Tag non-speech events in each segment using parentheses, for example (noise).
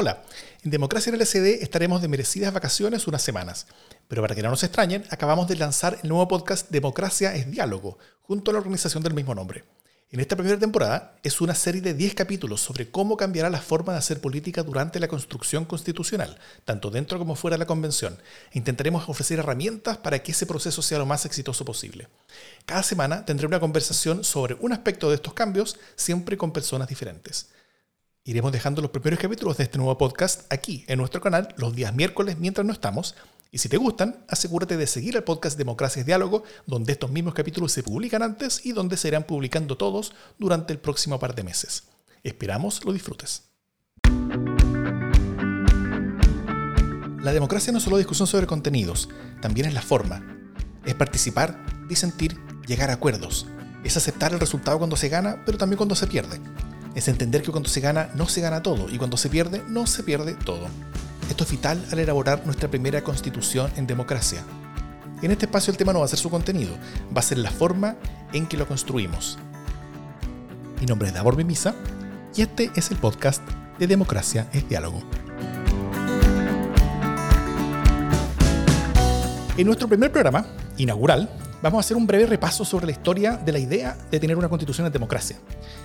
Hola, en Democracia en el SD estaremos de merecidas vacaciones unas semanas, pero para que no nos extrañen, acabamos de lanzar el nuevo podcast Democracia es Diálogo, junto a la organización del mismo nombre. En esta primera temporada es una serie de 10 capítulos sobre cómo cambiará la forma de hacer política durante la construcción constitucional, tanto dentro como fuera de la convención, intentaremos ofrecer herramientas para que ese proceso sea lo más exitoso posible. Cada semana tendré una conversación sobre un aspecto de estos cambios, siempre con personas diferentes. Iremos dejando los primeros capítulos de este nuevo podcast aquí en nuestro canal los días miércoles mientras no estamos. Y si te gustan, asegúrate de seguir el podcast Democracia Diálogo, donde estos mismos capítulos se publican antes y donde se irán publicando todos durante el próximo par de meses. Esperamos lo disfrutes. La democracia no es solo discusión sobre contenidos, también es la forma. Es participar, disentir, llegar a acuerdos. Es aceptar el resultado cuando se gana, pero también cuando se pierde es entender que cuando se gana no se gana todo y cuando se pierde no se pierde todo. Esto es vital al elaborar nuestra primera constitución en democracia. En este espacio el tema no va a ser su contenido, va a ser la forma en que lo construimos. Mi nombre es Davor Mimisa y este es el podcast de Democracia es Diálogo. En nuestro primer programa, inaugural, vamos a hacer un breve repaso sobre la historia de la idea de tener una constitución en democracia.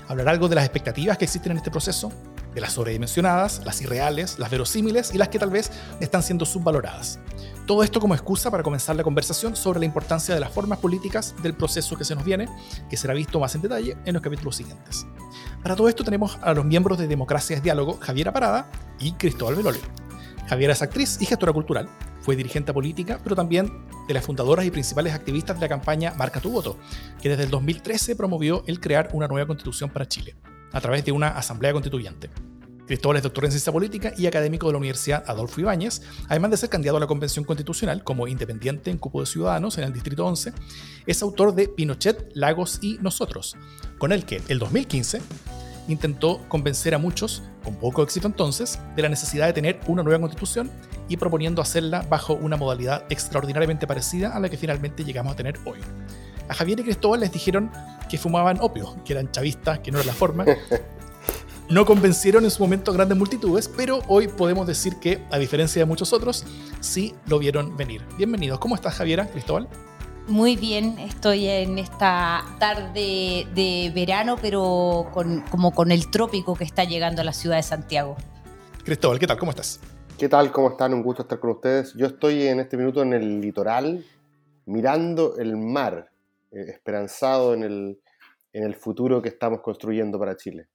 Hablar algo de las expectativas que existen en este proceso, de las sobredimensionadas, las irreales, las verosímiles y las que tal vez están siendo subvaloradas. Todo esto como excusa para comenzar la conversación sobre la importancia de las formas políticas del proceso que se nos viene, que será visto más en detalle en los capítulos siguientes. Para todo esto tenemos a los miembros de Democracias Diálogo, Javiera Parada y Cristóbal Velolio. Javiera es actriz y gestora cultural, fue dirigente política, pero también de las fundadoras y principales activistas de la campaña Marca tu voto, que desde el 2013 promovió el crear una nueva constitución para Chile, a través de una asamblea constituyente. Cristóbal es doctor en ciencia política y académico de la Universidad Adolfo Ibáñez, además de ser candidato a la Convención Constitucional como independiente en Cupo de Ciudadanos en el Distrito 11, es autor de Pinochet, Lagos y Nosotros, con el que, el 2015, intentó convencer a muchos, con poco éxito entonces, de la necesidad de tener una nueva constitución y proponiendo hacerla bajo una modalidad extraordinariamente parecida a la que finalmente llegamos a tener hoy. A Javier y Cristóbal les dijeron que fumaban opio, que eran chavistas, que no era la forma. (laughs) No convencieron en su momento a grandes multitudes, pero hoy podemos decir que, a diferencia de muchos otros, sí lo vieron venir. Bienvenidos. ¿Cómo estás, Javiera, Cristóbal? Muy bien, estoy en esta tarde de verano, pero como con el trópico que está llegando a la ciudad de Santiago. Cristóbal, ¿qué tal? ¿Cómo estás? ¿Qué tal? ¿Cómo están? Un gusto estar con ustedes. Yo estoy en este minuto en el litoral, mirando el mar, eh, esperanzado en el, en el futuro que estamos construyendo para Chile.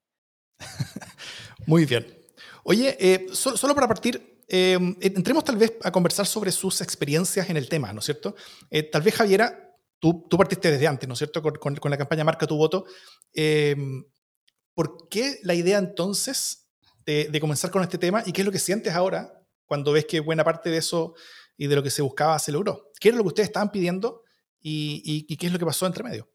(laughs) Muy bien. Oye, eh, solo, para partir, Em, entremos tal vez a conversar sobre sus experiencias en el tema, ¿no es cierto? Eh, tal vez, Javiera, tú, tú, partiste desde antes, ¿no es cierto? Con, con, la campaña Marca tu voto. Em, ¿Por qué la idea entonces de, de, comenzar con este tema y qué es lo que sientes ahora cuando ves que buena parte de eso y de lo que se buscaba se logró? ¿Qué era lo que ustedes estaban pidiendo y, y, qué es lo que pasó entre medio?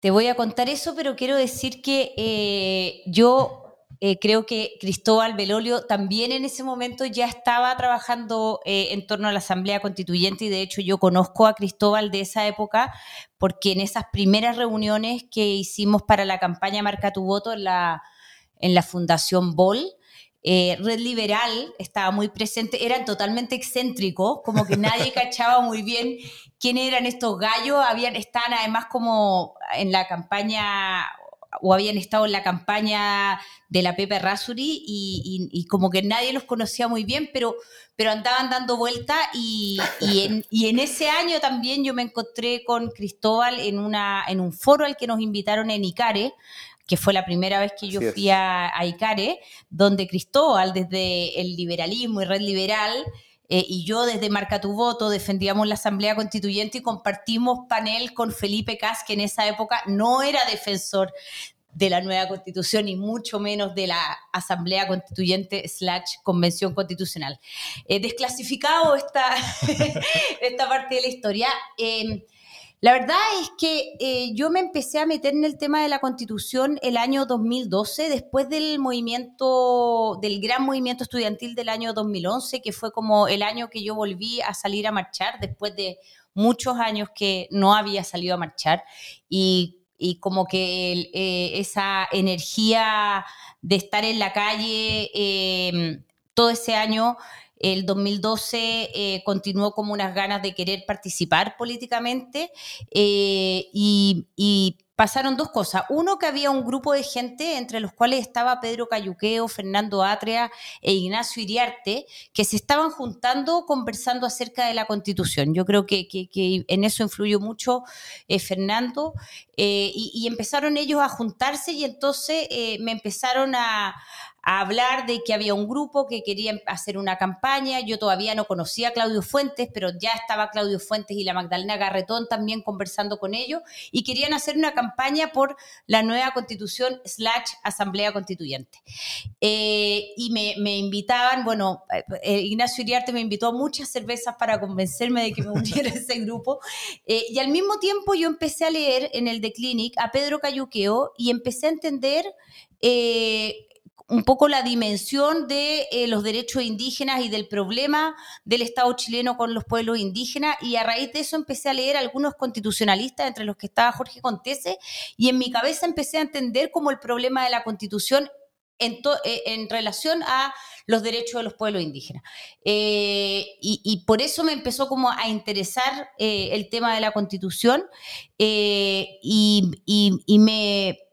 Te voy a contar eso, pero quiero decir que eh, yo eh, creo que Cristóbal Belolio también en ese momento ya estaba trabajando eh, en torno a la Asamblea Constituyente y de hecho yo conozco a Cristóbal de esa época porque en esas primeras reuniones que hicimos para la campaña Marca tu voto en la, en la Fundación Bol, eh, Red Liberal estaba muy presente, eran totalmente excéntricos, como que nadie (laughs) cachaba muy bien quién eran estos gallos, habían, estaban además como en la campaña o habían estado en la campaña de la Pepe Rasuri y, como que nadie los conocía muy bien, pero, pero andaban dando vuelta y, en, ese año también yo me encontré con Cristóbal en, una, en un foro al que nos invitaron en Icare, que fue la primera vez que yo fui a, Icare, donde Cristóbal, desde el liberalismo y Red Liberal, eh, y yo desde Marca tu Voto defendíamos la Asamblea Constituyente y compartimos panel con Felipe Cas, que en esa época no era defensor de la nueva constitución y mucho menos de la Asamblea Constituyente slash Convención Constitucional. He desclasificado esta, (laughs) esta parte de la historia. Em, la verdad es que eh, yo me empecé a meter en el tema de la constitución el año 2012, después del movimiento, del gran movimiento estudiantil del año 2011, que fue como el año que yo volví a salir a marchar, después de muchos años que no había salido a marchar. Y como que eh, esa energía de estar en la calle em, todo ese año, el 2012 eh, continuó como unas ganas de querer participar políticamente eh, y, pasaron dos cosas. Uno, que había un grupo de gente, entre los cuales estaba Pedro Cayuqueo, Fernando Atria e Ignacio Iriarte, que se estaban juntando conversando acerca de la Constitución. Yo creo que, en eso influyó mucho eh, Fernando. Y, empezaron ellos a juntarse y entonces me empezaron a, a hablar de que había un grupo que quería hacer una campaña. Yo todavía no conocía a Claudio Fuentes, pero ya estaba Claudio Fuentes y la Magdalena Garretón también conversando con ellos y querían hacer una campaña por la nueva constitución slash asamblea constituyente. Eh, y me, invitaban, bueno, eh, Ignacio Iriarte me invitó a muchas cervezas para convencerme de que me uniera a ese grupo. Eh, y al mismo tiempo yo empecé a leer en el The Clinic a Pedro Cayuqueo y empecé a entender un poco la dimensión de eh, los derechos indígenas y del problema del Estado chileno con los pueblos indígenas y a raíz de eso empecé a leer algunos constitucionalistas, entre los que estaba Jorge Contese, y en mi cabeza empecé a entender como el problema de la constitución en, eh, en relación a los derechos de los pueblos indígenas. Eh, y, por eso me empezó como a interesar el tema de la constitución y, y me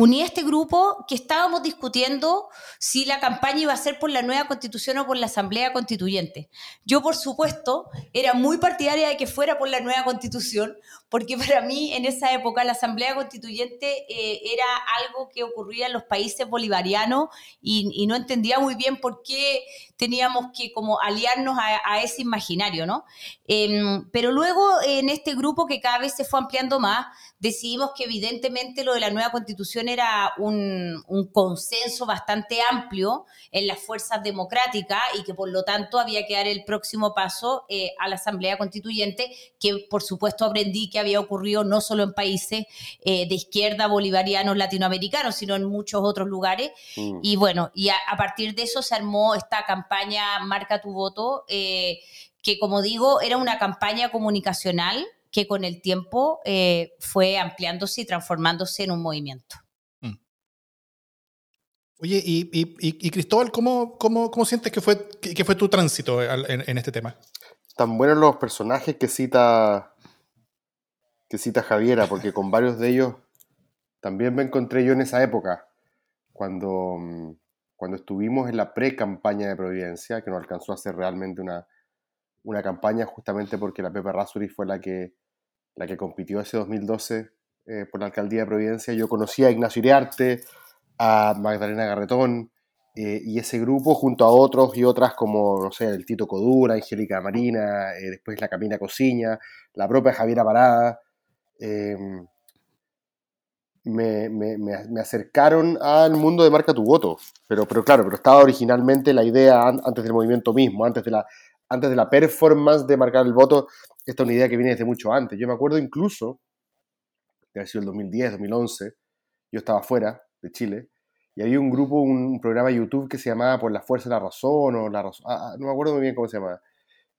uní a este grupo que estábamos discutiendo si la campaña iba a ser por la nueva constitución o por la asamblea constituyente. Yo, por supuesto, era muy partidaria de que fuera por la nueva constitución, porque (laughs) para mí en esa época la asamblea constituyente eh, era algo que ocurría en los países bolivarianos y, no entendía muy bien por qué teníamos que como aliarnos a, ese imaginario, ¿no? Em, pero luego en este grupo que cada vez se fue ampliando más, decidimos que evidentemente lo de la nueva constitución era un, consenso bastante amplio en las fuerzas democráticas y que por lo tanto había que dar el próximo paso eh, a la Asamblea Constituyente, que por supuesto aprendí que había ocurrido no solo en países eh, de izquierda, bolivarianos, latinoamericanos, sino en muchos otros lugares. Mm. Y bueno, y a, partir de eso se armó esta campaña Marca tu voto, eh, que como digo, era una campaña comunicacional que con el tiempo eh, fue ampliándose y transformándose en un movimiento. Mm. Oye, y, Cristóbal, ¿cómo, cómo, cómo sientes que fue, que, fue tu tránsito en, este tema? Tan buenos los personajes que cita, que cita Javiera, porque con varios de ellos también me encontré yo en esa época, cuando, mm, cuando estuvimos en la pre-campaña de Providencia, que no alcanzó a ser realmente una, una campaña justamente porque la Pepe Rasuri fue la que, la que compitió ese 2012 eh, por la alcaldía de Providencia. Yo conocí a Ignacio Iriarte, a Magdalena Garretón eh, y ese grupo junto a otros y otras como, no sé, el Tito Codura, Angélica Marina, eh, después la Camina Cociña, la propia Javiera Parada. Em, me, me, me, acercaron al mundo de Marca tu Voto, pero, pero claro, pero estaba originalmente la idea antes del movimiento mismo, antes de la, antes de la performance de marcar el voto, esta es una idea que viene desde mucho antes. Yo me acuerdo incluso, de haber sido el 2010, 2011, yo estaba fuera de Chile, y había un grupo, un programa de YouTube que se llamaba Por la Fuerza de la Razón, o la razón, ah, ah, no me acuerdo muy bien cómo se llamaba.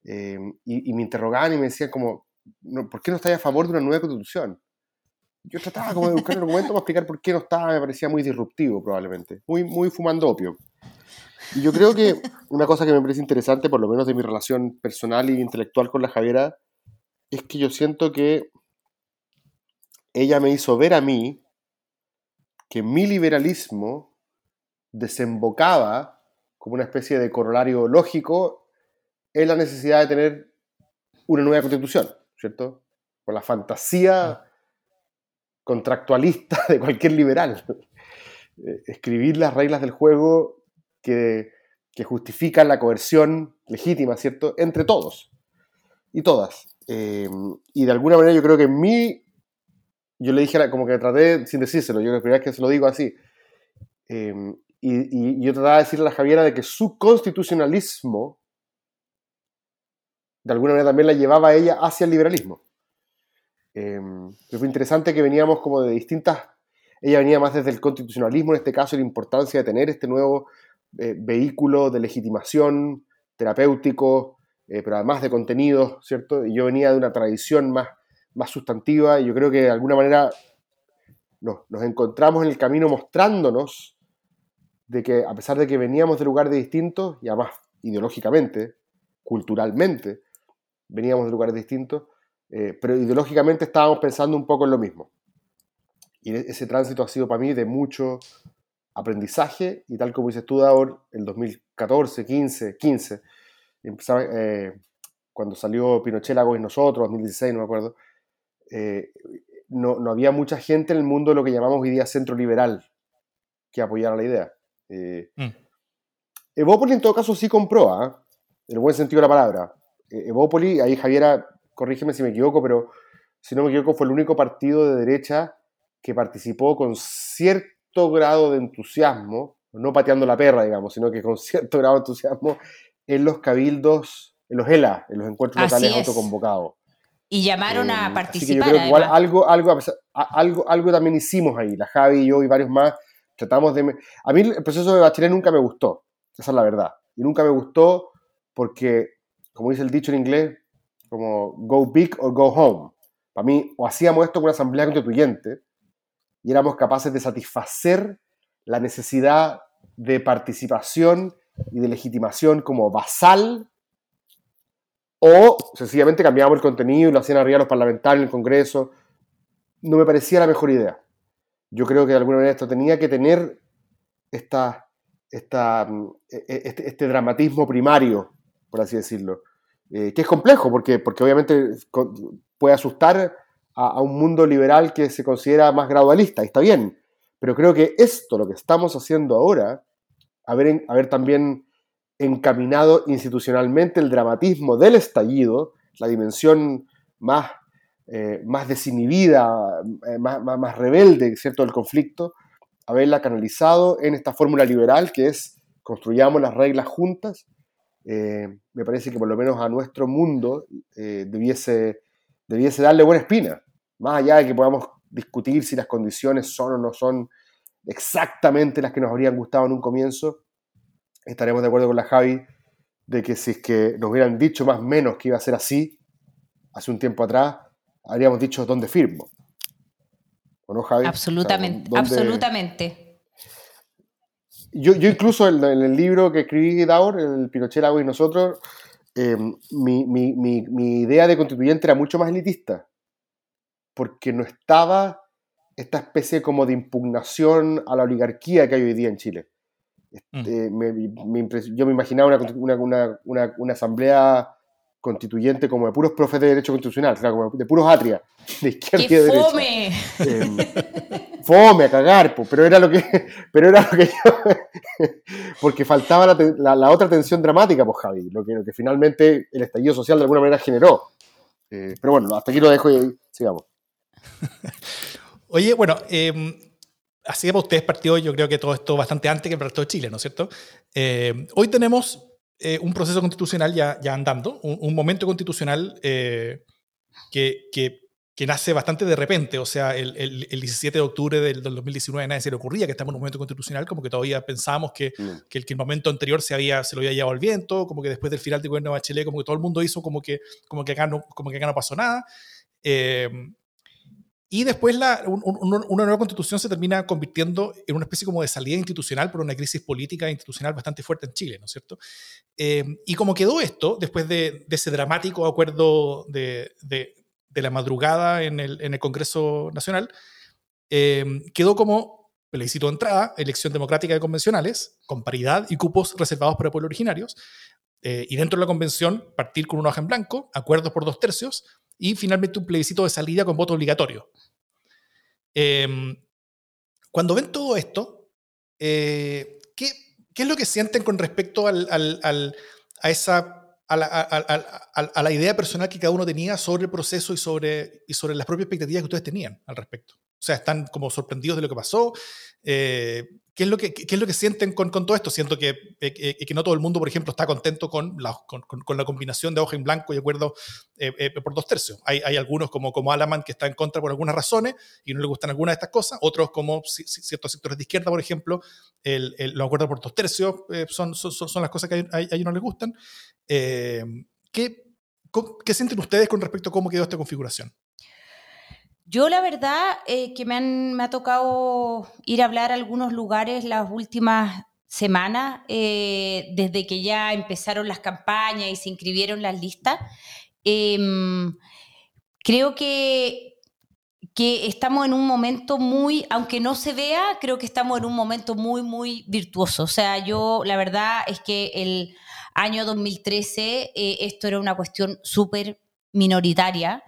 Eh, y, me interrogaban y me decían como, ¿por qué no estáis a favor de una nueva constitución? Yo trataba de buscar un argumento para explicar por qué no estaba, me parecía muy disruptivo probablemente, muy, muy fumando opio. Y yo creo que una cosa que me parece interesante, por lo menos de mi relación personal e intelectual con la Javiera, es que yo siento que ella me hizo ver a mí que mi liberalismo desembocaba como una especie de corolario lógico en la necesidad de tener una nueva constitución, ¿cierto? Con la fantasía contractualista de cualquier liberal. Eh, escribir las reglas del juego que, que justifican la coerción legítima, ¿cierto?, entre todos y todas. Eh, y de alguna manera yo creo que en mí, yo le dije, como que traté sin decírselo, yo creo que se lo digo así, eh, y, y, yo trataba de decirle a la Javiera de que su constitucionalismo, de alguna manera también la llevaba ella hacia el liberalismo. Eh, fue interesante que veníamos como de distintas, ella venía más desde el constitucionalismo, en este caso la importancia de tener este nuevo eh, vehículo de legitimación terapéutico, eh, pero además de contenidos, ¿cierto? Y yo venía de una tradición más, más sustantiva y yo creo que de alguna manera nos encontramos en el camino mostrándonos de que a pesar de que veníamos de lugares distintos, y además ideológicamente, culturalmente, veníamos de lugares distintos, eh, pero ideológicamente estábamos pensando un poco en lo mismo. Y e-, ese tránsito ha sido para mí de mucho aprendizaje y tal como dices tú, Davor, el 2014, 15, 15, cuando salió Pinochet, Lagos y nosotros, 2016, no me acuerdo, eh, no, no, había mucha gente en el mundo de lo que llamamos hoy día centro liberal que apoyara la idea. Eh, mm. Evópoli en todo caso sí compró, ¿ah? en el buen sentido de la palabra. Eh, Evópoli, ahí Javiera, corrígeme si me equivoco, pero si no me equivoco fue el único partido de derecha que participó con cierto grado de entusiasmo, no pateando la perra, digamos, sino que con (laughs) cierto grado de entusiasmo en los cabildos, en los ELA, en los encuentros locales autoconvocados. Y llamaron a eh, participar. Así que yo creo que igual algo, algo, algo, algo también hicimos ahí, la Javi y yo y varios más, tratamos de... A mí el proceso de Bachelet nunca me gustó, esa es la verdad. Y nunca me gustó porque, como dice el dicho en inglés, como go big or go home. Para mí, o hacíamos esto con una asamblea constituyente y éramos capaces de satisfacer la necesidad de participación y de legitimación como basal, o sencillamente cambiábamos el contenido y lo hacían arriba los parlamentarios en el Congreso. No me parecía la mejor idea. Yo creo que de alguna manera esto tenía que tener esta, esta, mm, e, e, este, este, dramatismo primario, por así decirlo, eh, que es complejo porque, porque obviamente puede asustar a, un mundo liberal que se considera más gradualista, y está bien, pero creo que esto, lo que estamos haciendo ahora, haber, haber también encaminado institucionalmente el dramatismo del estallido, la dimensión más, eh, más desinhibida, eh, más, más, rebelde ¿cierto? del conflicto, haberla canalizado en esta fórmula liberal que es construyamos las reglas juntas, eh, me parece que por lo menos a nuestro mundo debiese, debiese darle buena espina, más allá de que podamos discutir si las condiciones son o no son exactamente las que nos habrían gustado en un comienzo, estaremos de acuerdo con la Javi de que si es que nos hubieran dicho más o menos que iba a ser así hace un tiempo atrás, habríamos dicho dónde firmo. ¿O no, Javi? Absolutamente, absolutamente. Yo, yo incluso en, el libro que escribí Daur, el Pinochet, Agua y nosotros, eh, mi, mi, mi, mi idea de constituyente era mucho más elitista, porque no estaba esta especie como de impugnación a la oligarquía que hay hoy día en Chile. Mm. Este, yo me imaginaba una, asamblea constituyente como de puros profes de derecho constitucional, como de puros atria, de izquierda y de derecha. ¡Fome! Em, fome a cagar, pero era lo que, (laughs) pero era lo que yo, (laughs) porque faltaba la, otra tensión dramática, pues Javi, lo que, lo que finalmente el estallido social de alguna manera generó. Eh, pero bueno, hasta aquí lo dejo y sigamos. (laughs) Oye, bueno, eh, así que para ustedes partió, yo creo que todo esto bastante antes que el resto de Chile, ¿no es cierto? Eh, hoy tenemos eh, un proceso constitucional ya, ya andando, un, momento constitucional eh, que, que, que, nace bastante de repente, o sea, el, el, el 17 de octubre del, 2019 nadie se le ocurría que estamos en un momento constitucional, como que todavía pensábamos que, mm. que, el, que el momento anterior se, había, se lo había llevado el viento, como que después del final del gobierno de Bachelet, como que todo el mundo hizo como que, como que, acá, no, como que acá no pasó nada. Eh, y después la, una nueva constitución se termina convirtiendo en una especie como de salida institucional por una crisis política e institucional bastante fuerte en Chile, ¿no es cierto? Eh, y como quedó esto, después de, ese dramático acuerdo de, de, la madrugada en el, en el Congreso Nacional, eh, quedó como plebiscito de entrada, elección democrática de convencionales, con paridad y cupos reservados para pueblos originarios, eh, y dentro de la convención partir con una hoja en blanco, acuerdos por dos tercios, y finalmente un plebiscito de salida con voto obligatorio. Em, cuando ven todo esto, eh, ¿qué, ¿qué, es lo que sienten con respecto al, al, a esa a la, a, la, idea personal que cada uno tenía sobre el proceso y sobre, y sobre las propias expectativas que ustedes tenían al respecto. O sea, están como sorprendidos de lo que pasó. Eh, ¿Qué es lo que, qué es lo que sienten con, con todo esto? Siento que, eh, que no todo el mundo, por ejemplo, está contento con la, con, con la combinación de hoja en blanco y acuerdo eh, por dos tercios. Hay, hay, algunos como, como Alaman que está en contra por algunas razones y no le gustan algunas de estas cosas. Otros como ciertos sectores de izquierda, por ejemplo, el, el, los acuerdos por dos tercios son, son, son, las cosas que a, ellos no les gustan. ¿Qué, ¿Qué sienten ustedes con respecto a cómo quedó esta configuración? Yo la verdad eh, que me, han, me ha tocado ir a hablar a algunos lugares las últimas semanas, eh, desde que ya empezaron las campañas y se inscribieron las listas. Em, creo que, que estamos en un momento muy, aunque no se vea, creo que estamos en un momento muy, muy virtuoso. O sea, yo la verdad es que el año 2013 eh, esto era una cuestión súper minoritaria.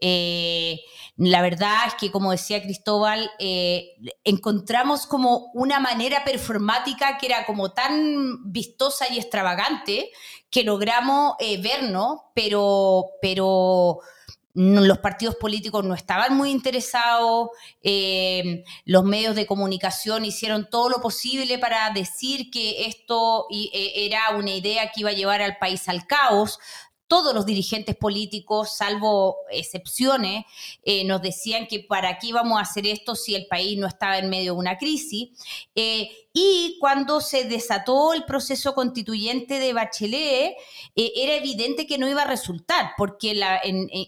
Eh, la verdad es que, como decía Cristóbal, eh, encontramos como una manera performática que era como tan vistosa y extravagante que logramos eh, vernos, pero, pero los partidos políticos no estaban muy interesados, los medios de comunicación hicieron todo lo posible para decir que esto era una idea que iba a llevar al país al caos todos los dirigentes políticos, salvo excepciones, eh, nos decían que para qué íbamos a hacer esto si el país no estaba en medio de una crisis. Eh, y cuando se desató el proceso constituyente de Bachelet, eh, era evidente que no iba a resultar, porque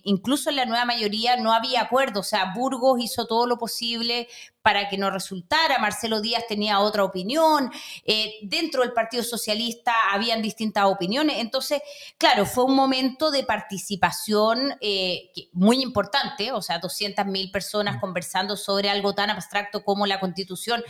incluso en la nueva mayoría no había acuerdo. O sea, Burgos hizo todo lo posible para que no resultara. Marcelo Díaz tenía otra opinión. Eh, dentro del Partido Socialista habían distintas opiniones. Entonces, claro, fue un momento de participación eh, muy importante, o sea, 200.000 personas mm. conversando sobre algo tan abstracto como la Constitución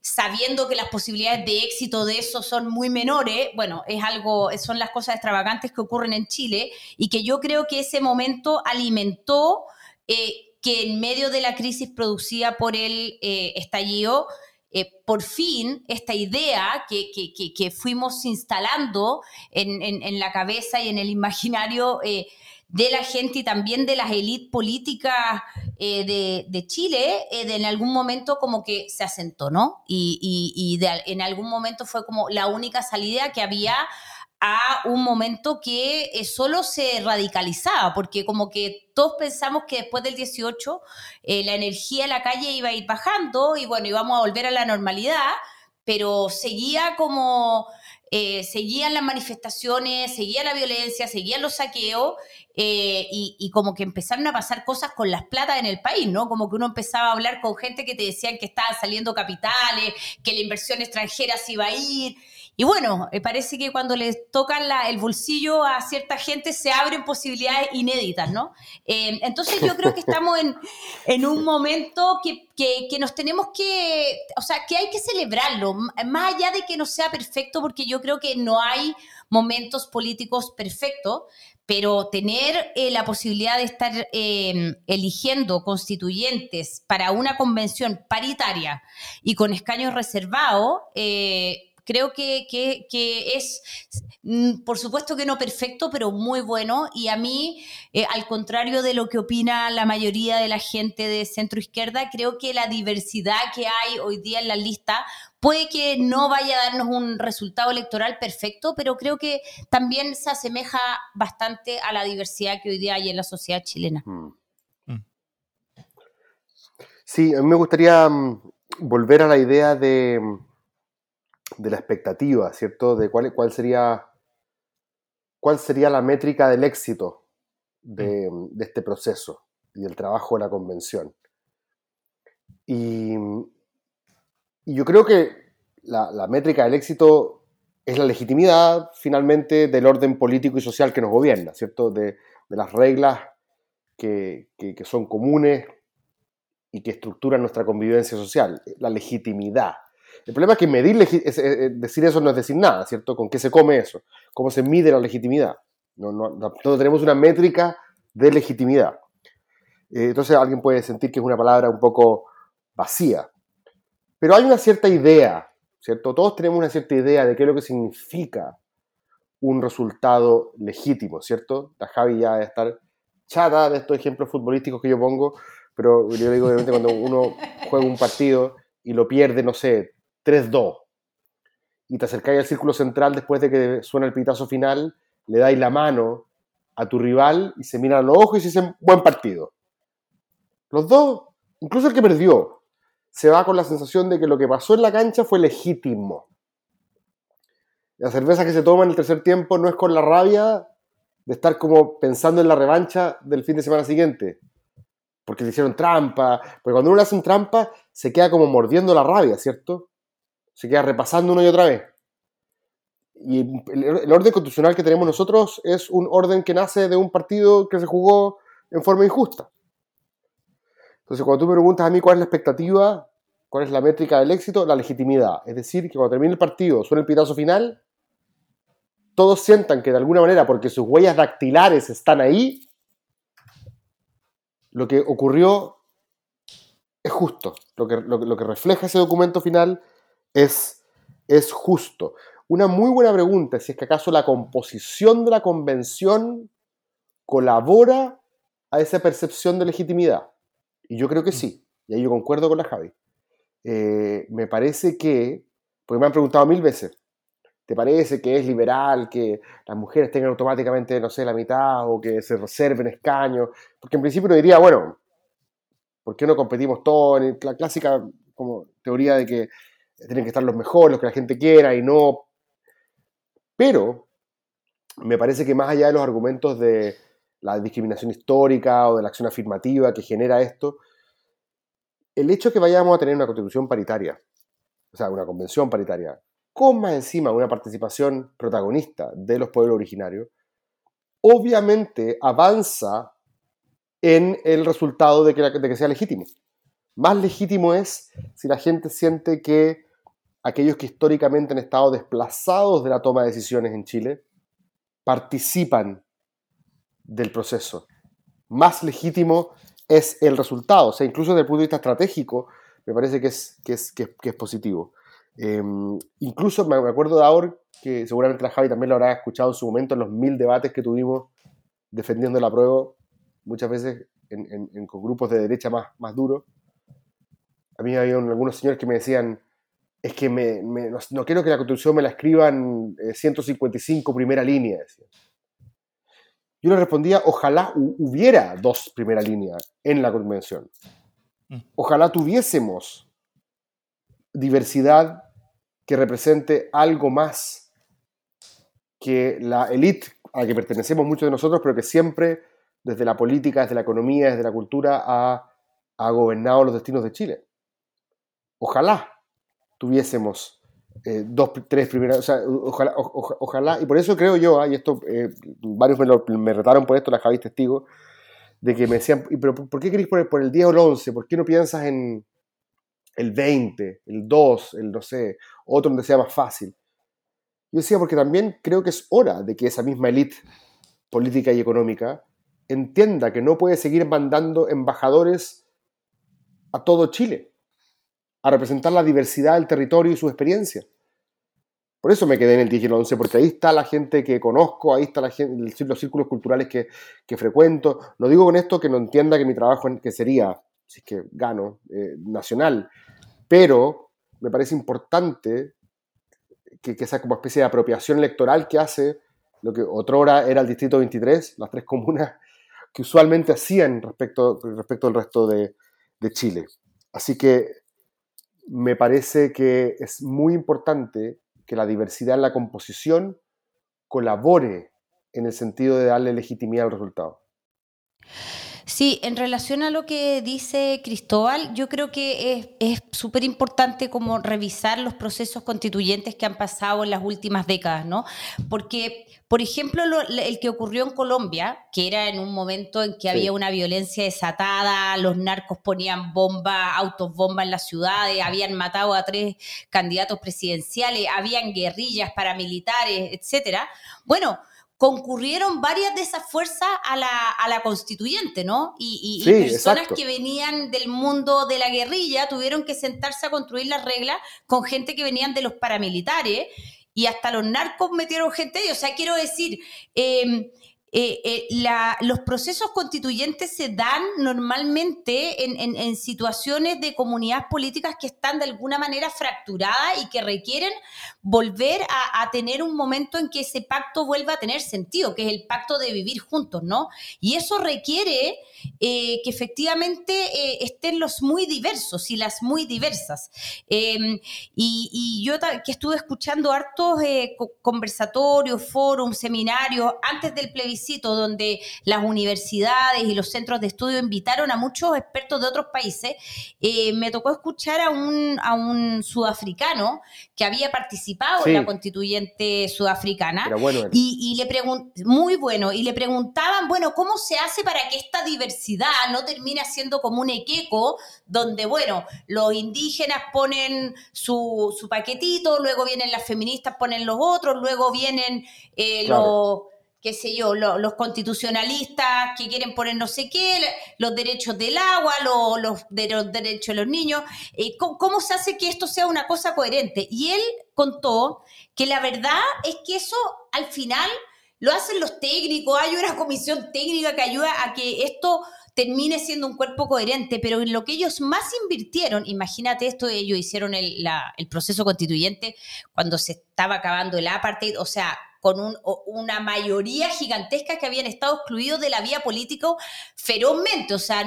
sabiendo que las posibilidades de éxito de eso son muy menores, bueno, es algo, son las cosas extravagantes que ocurren en Chile y que yo creo que ese momento alimentó eh, que en medio de la crisis producida por el eh, estallido, eh, por fin esta idea que, que, fuimos instalando en, en, la cabeza y en el imaginario de la gente y también de las élites políticas eh, de, Chile, eh, en algún momento como que se asentó, ¿no? Y, en algún momento fue como la única salida que había a un momento que eh, solo se radicalizaba, porque como que todos pensamos que después del 18 la energía en la calle iba a ir bajando y bueno, íbamos a volver a la normalidad, pero seguía como eh, seguían las manifestaciones, seguía la violencia, seguían los saqueos eh, y, como que empezaron a pasar cosas con las platas en el país, ¿no? Como que uno empezaba a hablar con gente que te decían que estaban saliendo capitales, que la inversión extranjera se iba a ir. Y bueno, me parece que cuando les tocan el bolsillo a cierta gente se abren posibilidades inéditas, ¿no? Eh, entonces yo creo que estamos en, (laughs) en un momento que, que, que, nos tenemos que, o sea, que hay que celebrarlo, más allá de que no sea perfecto, porque yo creo que no hay momentos políticos perfectos, pero tener eh, la posibilidad de estar eh, eligiendo constituyentes para una convención paritaria y con escaños reservados, eh, creo que, es, mm, por supuesto que no perfecto, pero muy bueno. Y a mí, eh, al contrario de lo que opina la mayoría de la gente de centro izquierda, creo que la diversidad que hay hoy día en la lista puede que no vaya a darnos un resultado electoral perfecto, pero creo que también se asemeja bastante a la diversidad que hoy día hay en la sociedad chilena. Mm. Mm. Sí, a mí me gustaría volver a la idea de de la expectativa, ¿cierto? De cuál, cuál, sería, cuál sería la métrica del éxito de, mm. este proceso y del trabajo de la convención. Y, yo creo que la, métrica del éxito es la legitimidad finalmente del orden político y social que nos gobierna, ¿cierto? De, las reglas que, que son comunes y que estructuran nuestra convivencia social, la legitimidad. El problema es que medir, decir eso no es decir nada, ¿cierto? ¿Con qué se come eso? ¿Cómo se mide la legitimidad? No, no, tenemos una métrica de legitimidad. Eh, entonces alguien puede sentir que es una palabra un poco vacía. Pero hay una cierta idea, ¿cierto? Todos tenemos una cierta idea de qué es lo que significa un resultado legítimo, ¿cierto? La Javi ya de estar chata de estos ejemplos futbolísticos que yo pongo, pero yo digo, obviamente, cuando uno juega un partido y lo pierde, no sé, 3-2 y te acercáis al círculo central después de que suena el pitazo final, le dais la mano a tu rival y se miran a los ojos y se dicen buen partido. Los dos, incluso el que perdió, se va con la sensación de que lo que pasó en la cancha fue legítimo. La cerveza que se toma en el tercer tiempo no es con la rabia de estar como pensando en la revancha del fin de semana siguiente, porque se hicieron trampa, porque cuando uno le hacen trampa se queda como mordiendo la rabia, ¿cierto? Se queda repasando una y otra vez. Y el, orden constitucional que tenemos nosotros es un orden que nace de un partido que se jugó en forma injusta. Entonces, cuando tú me preguntas a mí cuál es la expectativa, cuál es la métrica del éxito, la legitimidad. Es decir, que cuando termine el partido, suene el pitazo final, todos sientan que de alguna manera, porque sus huellas dactilares están ahí, lo que ocurrió es justo. Lo que, lo, que refleja ese documento final es, es justo. Una muy buena pregunta es si es que acaso la composición de la convención colabora a esa percepción de legitimidad. Y yo creo que sí. Y ahí yo concuerdo con la Javi. Eh, me parece que, porque me han preguntado mil veces, ¿te parece que es liberal que las mujeres tengan automáticamente, no sé, la mitad o que se reserven escaños? Porque en principio uno diría, bueno, ¿por qué no competimos todos? La clásica como teoría de que tienen que estar los mejores, los que la gente quiera y no... Pero me parece que más allá de los argumentos de la discriminación histórica o de la acción afirmativa que genera esto, el hecho de que vayamos a tener una constitución paritaria, o sea, una convención paritaria, con más encima una participación protagonista de los pueblos originarios, obviamente avanza en el resultado de que, de que sea legítimo. Más legítimo es si la gente siente que aquellos que históricamente han estado desplazados de la toma de decisiones en Chile participan del proceso. Más legítimo es el resultado. O sea, incluso desde el punto de vista estratégico, me parece que es, que es, que es, positivo. Em, incluso me acuerdo de ahora, que seguramente la Javi también lo habrá escuchado en su momento en los mil debates que tuvimos defendiendo la prueba, muchas veces en, con grupos de derecha más, más duros. A mí había algunos señores que me decían, es que me, no, quiero que la constitución me la escriban 155 eh, primera línea. Decía. Yo le respondía, ojalá hubiera dos primera línea en la convención. Mm. Ojalá tuviésemos diversidad que represente algo más que la élite a la que pertenecemos muchos de nosotros, pero que siempre desde la política, desde la economía, desde la cultura ha, ha gobernado los destinos de Chile. Ojalá tuviésemos eh, dos, tres primeras, o sea, ojalá, ojalá, y por eso creo yo, ah, y esto, eh, varios me, retaron por esto, la Javi testigo, de que me decían, pero ¿por qué queréis poner por el 10 o el 11? ¿Por qué no piensas en el 20, el 2, el no sé, otro donde sea más fácil? Yo decía, porque también creo que es hora de que esa misma élite política y económica entienda que no puede seguir mandando embajadores a todo Chile a representar la diversidad del territorio y su experiencia. Por eso me quedé en el 10 y el 11, porque ahí está la gente que conozco, ahí está la gente, los círculos culturales que, frecuento. No digo con esto que no entienda que mi trabajo que sería, si es que gano, eh, nacional, pero me parece importante que, que, esa como especie de apropiación electoral que hace lo que otrora era el Distrito 23, las tres comunas que usualmente hacían respecto, respecto al resto de Chile. Así que me parece que es muy importante que la diversidad en la composición colabore en el sentido de darle legitimidad al resultado. Sí, en relación a lo que dice Cristóbal, yo creo que es súper importante como revisar los procesos constituyentes que han pasado en las últimas décadas, ¿no? Porque, por ejemplo, el que ocurrió en Colombia, que era en un momento en que había una violencia desatada, los narcos ponían bombas, autos bomba en las ciudades, habían matado a tres candidatos presidenciales, habían guerrillas paramilitares, etcétera. Bueno, concurrieron varias de esas fuerzas a la, constituyente, ¿no? Y, personas que venían del mundo de la guerrilla tuvieron que sentarse a construir las reglas con gente que venían de los paramilitares y hasta los narcos metieron gente ahí. O sea, quiero decir, eh, eh, eh, los procesos constituyentes se dan normalmente en, situaciones de comunidades políticas que están de alguna manera fracturadas y que requieren volver a, tener un momento en que ese pacto vuelva a tener sentido, que es el pacto de vivir juntos, ¿no? Y eso requiere eh, que efectivamente estén los muy diversos y las muy diversas. Em, y, yo que estuve escuchando hartos conversatorios, foros, seminarios antes del plebiscito, plebiscito donde las universidades y los centros de estudio invitaron a muchos expertos de otros países, eh, me tocó escuchar a un, a un sudafricano que había participado en la constituyente sudafricana y, y, le muy bueno, y le preguntaban, bueno, ¿cómo se hace para que esta diversidad no termine siendo como un equeco donde, bueno, los indígenas ponen su, su paquetito, luego vienen las feministas, ponen los otros, luego vienen eh, los qué sé yo, los constitucionalistas que quieren poner no sé qué, los derechos del agua, los, derechos de los niños, eh, ¿cómo, se hace que esto sea una cosa coherente? Y él contó que la verdad es que eso al final lo hacen los técnicos, hay una comisión técnica que ayuda a que esto termine siendo un cuerpo coherente, pero en lo que ellos más invirtieron, imagínate esto, ellos hicieron el, el proceso constituyente cuando se estaba acabando el apartheid, o sea, con una mayoría gigantesca que habían estado excluidos de la vía política ferozmente. O sea,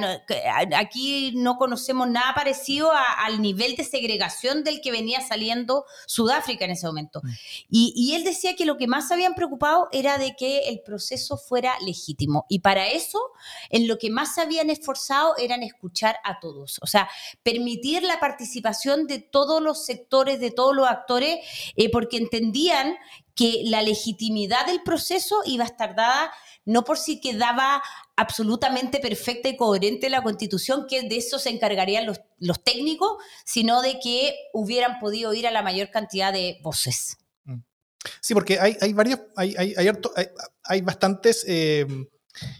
aquí no conocemos nada parecido al nivel de segregación del que venía saliendo Sudáfrica en ese momento. Mm. Y, él decía que lo que más se habían preocupado era de que el proceso fuera legítimo. Y para eso, en lo que más se habían esforzado era en escuchar a todos. O sea, permitir la participación de todos los sectores, de todos los actores, eh, porque entendían que la legitimidad del proceso iba a estar dada no por si quedaba absolutamente perfecta y coherente la constitución, que de eso se encargarían los, los técnicos, sino de que hubieran podido ir a la mayor cantidad de voces. Mm. Sí, porque hay, hay varios, hay, hay, hay, bastantes eh,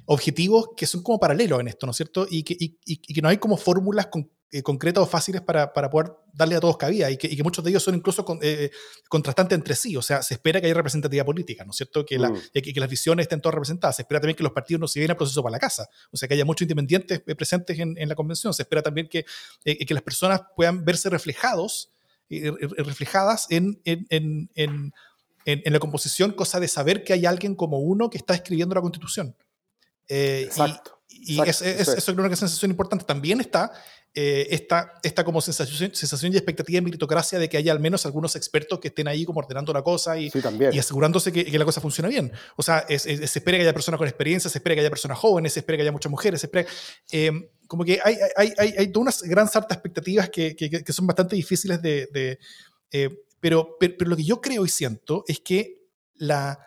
objetivos que son como paralelos en esto, ¿no es cierto? Y que, y, que no hay como fórmulas eh, concretas o fáciles para, para, poder darle a todos cabida y que, y que, muchos de ellos son incluso eh, contrastantes entre sí. O sea, se espera que haya representatividad política, ¿no es cierto? Que, mm. que, las visiones estén todas representadas. Se espera también que los partidos no se lleven a proceso para la casa. O sea, que haya muchos independientes eh, presentes en, en la convención. Se espera también que, que las personas puedan verse reflejados, reflejadas en, en, en, en, la composición, cosa de saber que hay alguien como uno que está escribiendo la constitución. Exacto. Y, eso creo que es una sensación importante. También está eh, esta, esta, como sensación, sensación y expectativa de meritocracia de que haya al menos algunos expertos que estén ahí como ordenando la cosa y, y asegurándose que, que, la cosa funciona bien. O sea, se espera que haya personas con experiencia, se espera que haya personas jóvenes, se espera que haya muchas mujeres, se espera... Eh, como que hay, hay, hay, hay todas unas gran sartas expectativas que, que, que, son bastante difíciles de... de eh, pero, pero, pero lo que yo creo y siento es que la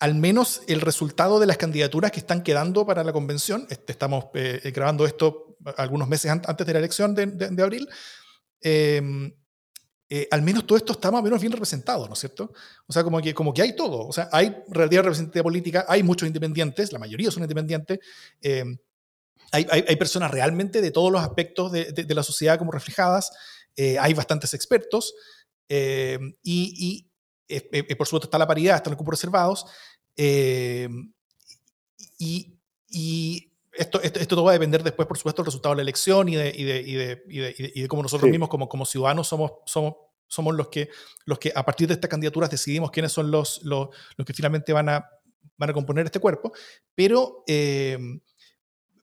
al menos el resultado de las candidaturas que están quedando para la convención, este, estamos eh, eh, grabando esto algunos meses antes de la elección de, abril, em, eh, al menos todo esto está más o menos bien representado, ¿no es cierto? O sea, como que, como que hay todo, o sea, hay relativa representación política, hay muchos independientes, la mayoría son independientes, em, hay, hay, personas realmente de todos los aspectos de, de, la sociedad como reflejadas, hay bastantes expertos, em, y, y por supuesto está la paridad, están los cupos reservados, eh, y, y esto, esto, todo va a depender después, por supuesto, del resultado de la elección y de, y de, y de, y de, cómo nosotros mismos como, como ciudadanos somos, somos, somos los, que, los que a partir de estas candidaturas decidimos quiénes son los, los, los que finalmente van a, van a componer este cuerpo. Pero, eh,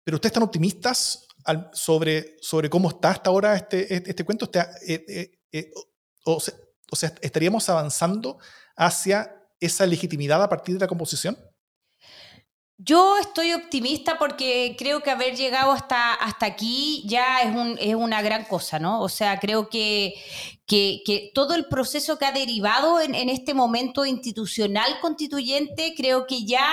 pero ustedes están optimistas sobre, sobre cómo está hasta ahora este, este, este cuento. Eh, o, sea, o sea, estaríamos avanzando hacia esa legitimidad a partir de la composición? Yo estoy optimista porque creo que haber llegado hasta, hasta aquí ya es, un, es una gran cosa, ¿no? O sea, creo que, que, todo el proceso que ha derivado en, este momento institucional constituyente, creo que ya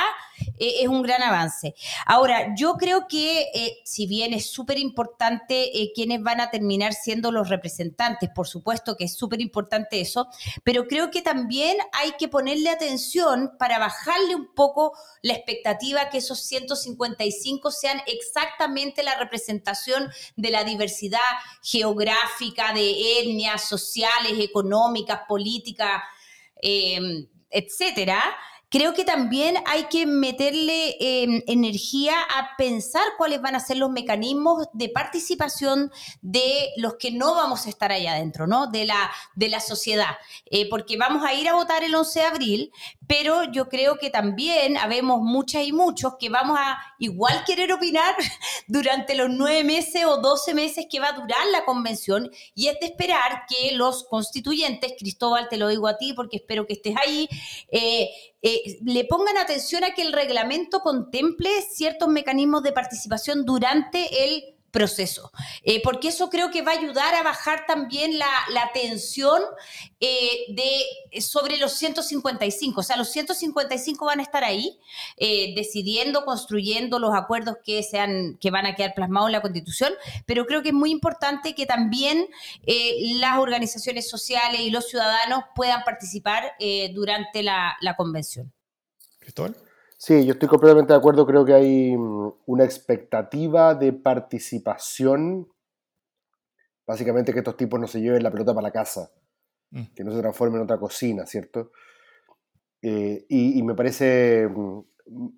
eh, es un gran avance. Ahora, yo creo que eh, si bien es súper importante eh, quiénes van a terminar siendo los representantes, por supuesto que es súper importante eso, pero creo que también hay que ponerle atención para bajarle un poco la expectativa que esos 155 sean exactamente la representación de la diversidad geográfica, de etnias, sociales, económicas, políticas, eh, etcétera, Creo que también hay que meterle em, energía a pensar cuáles van a ser los mecanismos de participación de los que no vamos a estar allá adentro, ¿no? De la, de la sociedad. Eh, porque vamos a ir a votar el 11 de abril, pero yo creo que también habemos muchas y muchos que vamos a igual querer opinar (laughs) durante los nueve meses o doce meses que va a durar la convención y es de esperar que los constituyentes, Cristóbal, te lo digo a ti porque espero que estés ahí, eh, eh, le pongan atención a que el reglamento contemple ciertos mecanismos de participación durante el proceso, eh, porque eso creo que va a ayudar a bajar también la, tensión eh, de, sobre los 155, o sea, los 155 van a estar ahí eh, decidiendo, construyendo los acuerdos que, sean, que van a quedar plasmados en la Constitución, pero creo que es muy importante que también las organizaciones sociales y los ciudadanos puedan participar durante la, la convención. Cristóbal. Sí, yo estoy completamente de acuerdo. Creo que hay mm, una expectativa de participación. Básicamente que estos tipos no se lleven la pelota para la casa, mm. que no se transformen en otra cocina, ¿cierto? Eh, y, me parece mm,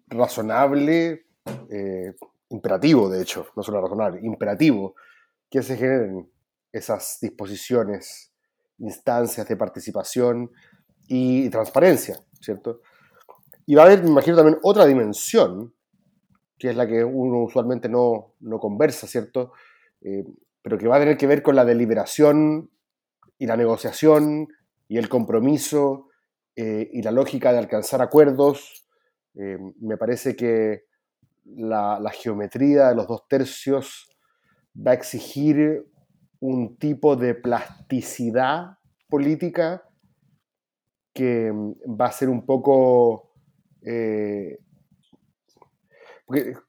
razonable, eh, imperativo, de hecho, no solo razonable, imperativo, que se generen esas disposiciones, instancias de participación y transparencia, ¿cierto? Y va a haber, me imagino, también otra dimensión, que es la que uno usualmente no, conversa, ¿cierto? Eh, pero que va a tener que ver con la deliberación y la negociación y el compromiso eh, y la lógica de alcanzar acuerdos. Eh, me parece que la, la, geometría de los dos tercios va a exigir un tipo de plasticidad política que va a ser un poco eh,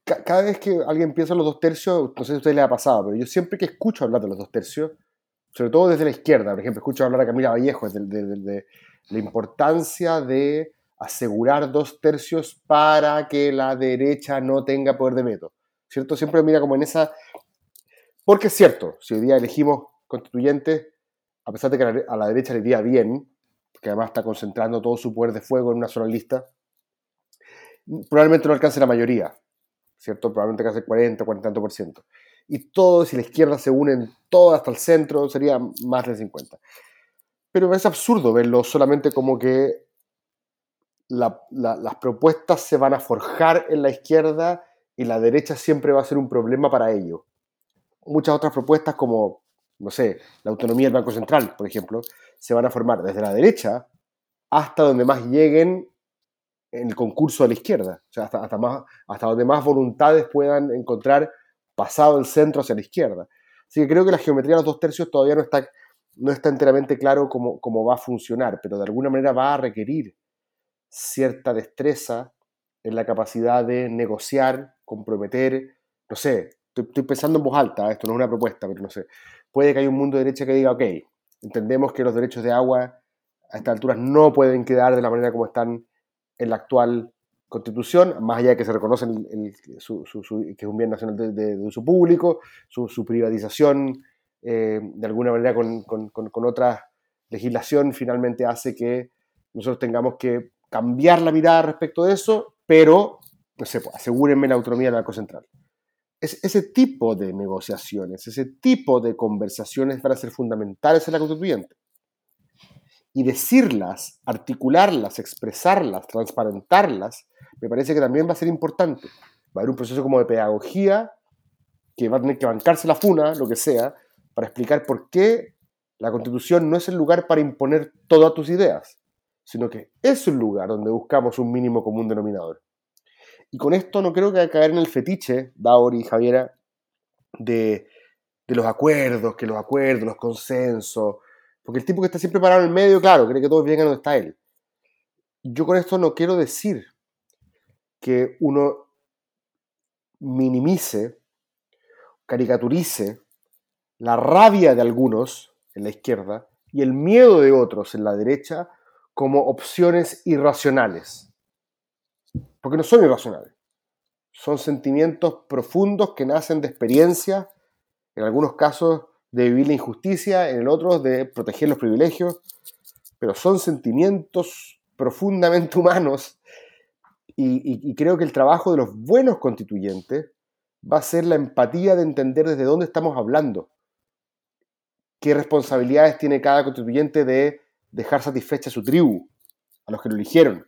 cada vez que alguien piensa en los dos tercios, no sé si a usted le ha pasado, pero yo siempre que escucho hablar de los dos tercios, sobre todo desde la izquierda, por ejemplo, escucho hablar a Camila Vallejo de, la importancia de asegurar dos tercios para que la derecha no tenga poder de veto. ¿Cierto? Siempre mira como en esa... Porque es cierto, si hoy día elegimos constituyentes, a pesar de que a la derecha le iría bien, que además está concentrando todo su poder de fuego en una sola lista, probablemente no alcance la mayoría, ¿cierto? Probablemente alcance el 40, 40 tanto por ciento. Y todos, si la izquierda se unen todo hasta el centro, sería más del 50. Pero es absurdo verlo solamente como que las propuestas se van a forjar en la izquierda y la derecha siempre va a ser un problema para ello. Muchas otras propuestas como, no sé, la autonomía del Banco Central, por ejemplo, se van a formar desde la derecha hasta donde más lleguen en el concurso de la izquierda, o sea, hasta, hasta, más, hasta donde más voluntades puedan encontrar pasado el centro hacia la izquierda. Así que creo que la geometría de los dos tercios todavía no está, no está enteramente claro cómo, cómo va a funcionar, pero de alguna manera va a requerir cierta destreza en la capacidad de negociar, comprometer, no sé, estoy, pensando en voz alta, esto no es una propuesta, pero no sé, puede que haya un mundo de derecha que diga, ok, entendemos que los derechos de agua a estas alturas no pueden quedar de la manera como están en la actual constitución, más allá de que se reconoce que es un bien nacional de, uso público, su, privatización eh, de alguna manera con, otra legislación finalmente hace que nosotros tengamos que cambiar la mirada respecto de eso, pero, no sé, pues, asegúrenme la autonomía del Banco Central. Es, ese tipo de negociaciones, ese tipo de conversaciones van a ser fundamentales en la constituyente y decirlas, articularlas, expresarlas, transparentarlas, me parece que también va a ser importante. Va a haber un proceso como de pedagogía que va a tener que bancarse la funa, lo que sea, para explicar por qué la constitución no es el lugar para imponer todas tus ideas, sino que es un lugar donde buscamos un mínimo común denominador. Y con esto no creo que caer en el fetiche, Dauri y Javiera, de los acuerdos, que los acuerdos, los consensos, porque el tipo que está siempre parado en el medio, claro, cree que todos vengan donde está él. Yo con esto no quiero decir que uno minimice, caricaturice la rabia de algunos en la izquierda y el miedo de otros en la derecha como opciones irracionales. Porque no son irracionales. Son sentimientos profundos que nacen de experiencia, en algunos casos de vivir la injusticia, en el otro de proteger los privilegios, pero son sentimientos profundamente (laughs) humanos y, creo que el trabajo de los buenos constituyentes va a ser la empatía de entender desde dónde estamos hablando, qué responsabilidades tiene cada constituyente de dejar satisfecha a su tribu, a los que lo eligieron.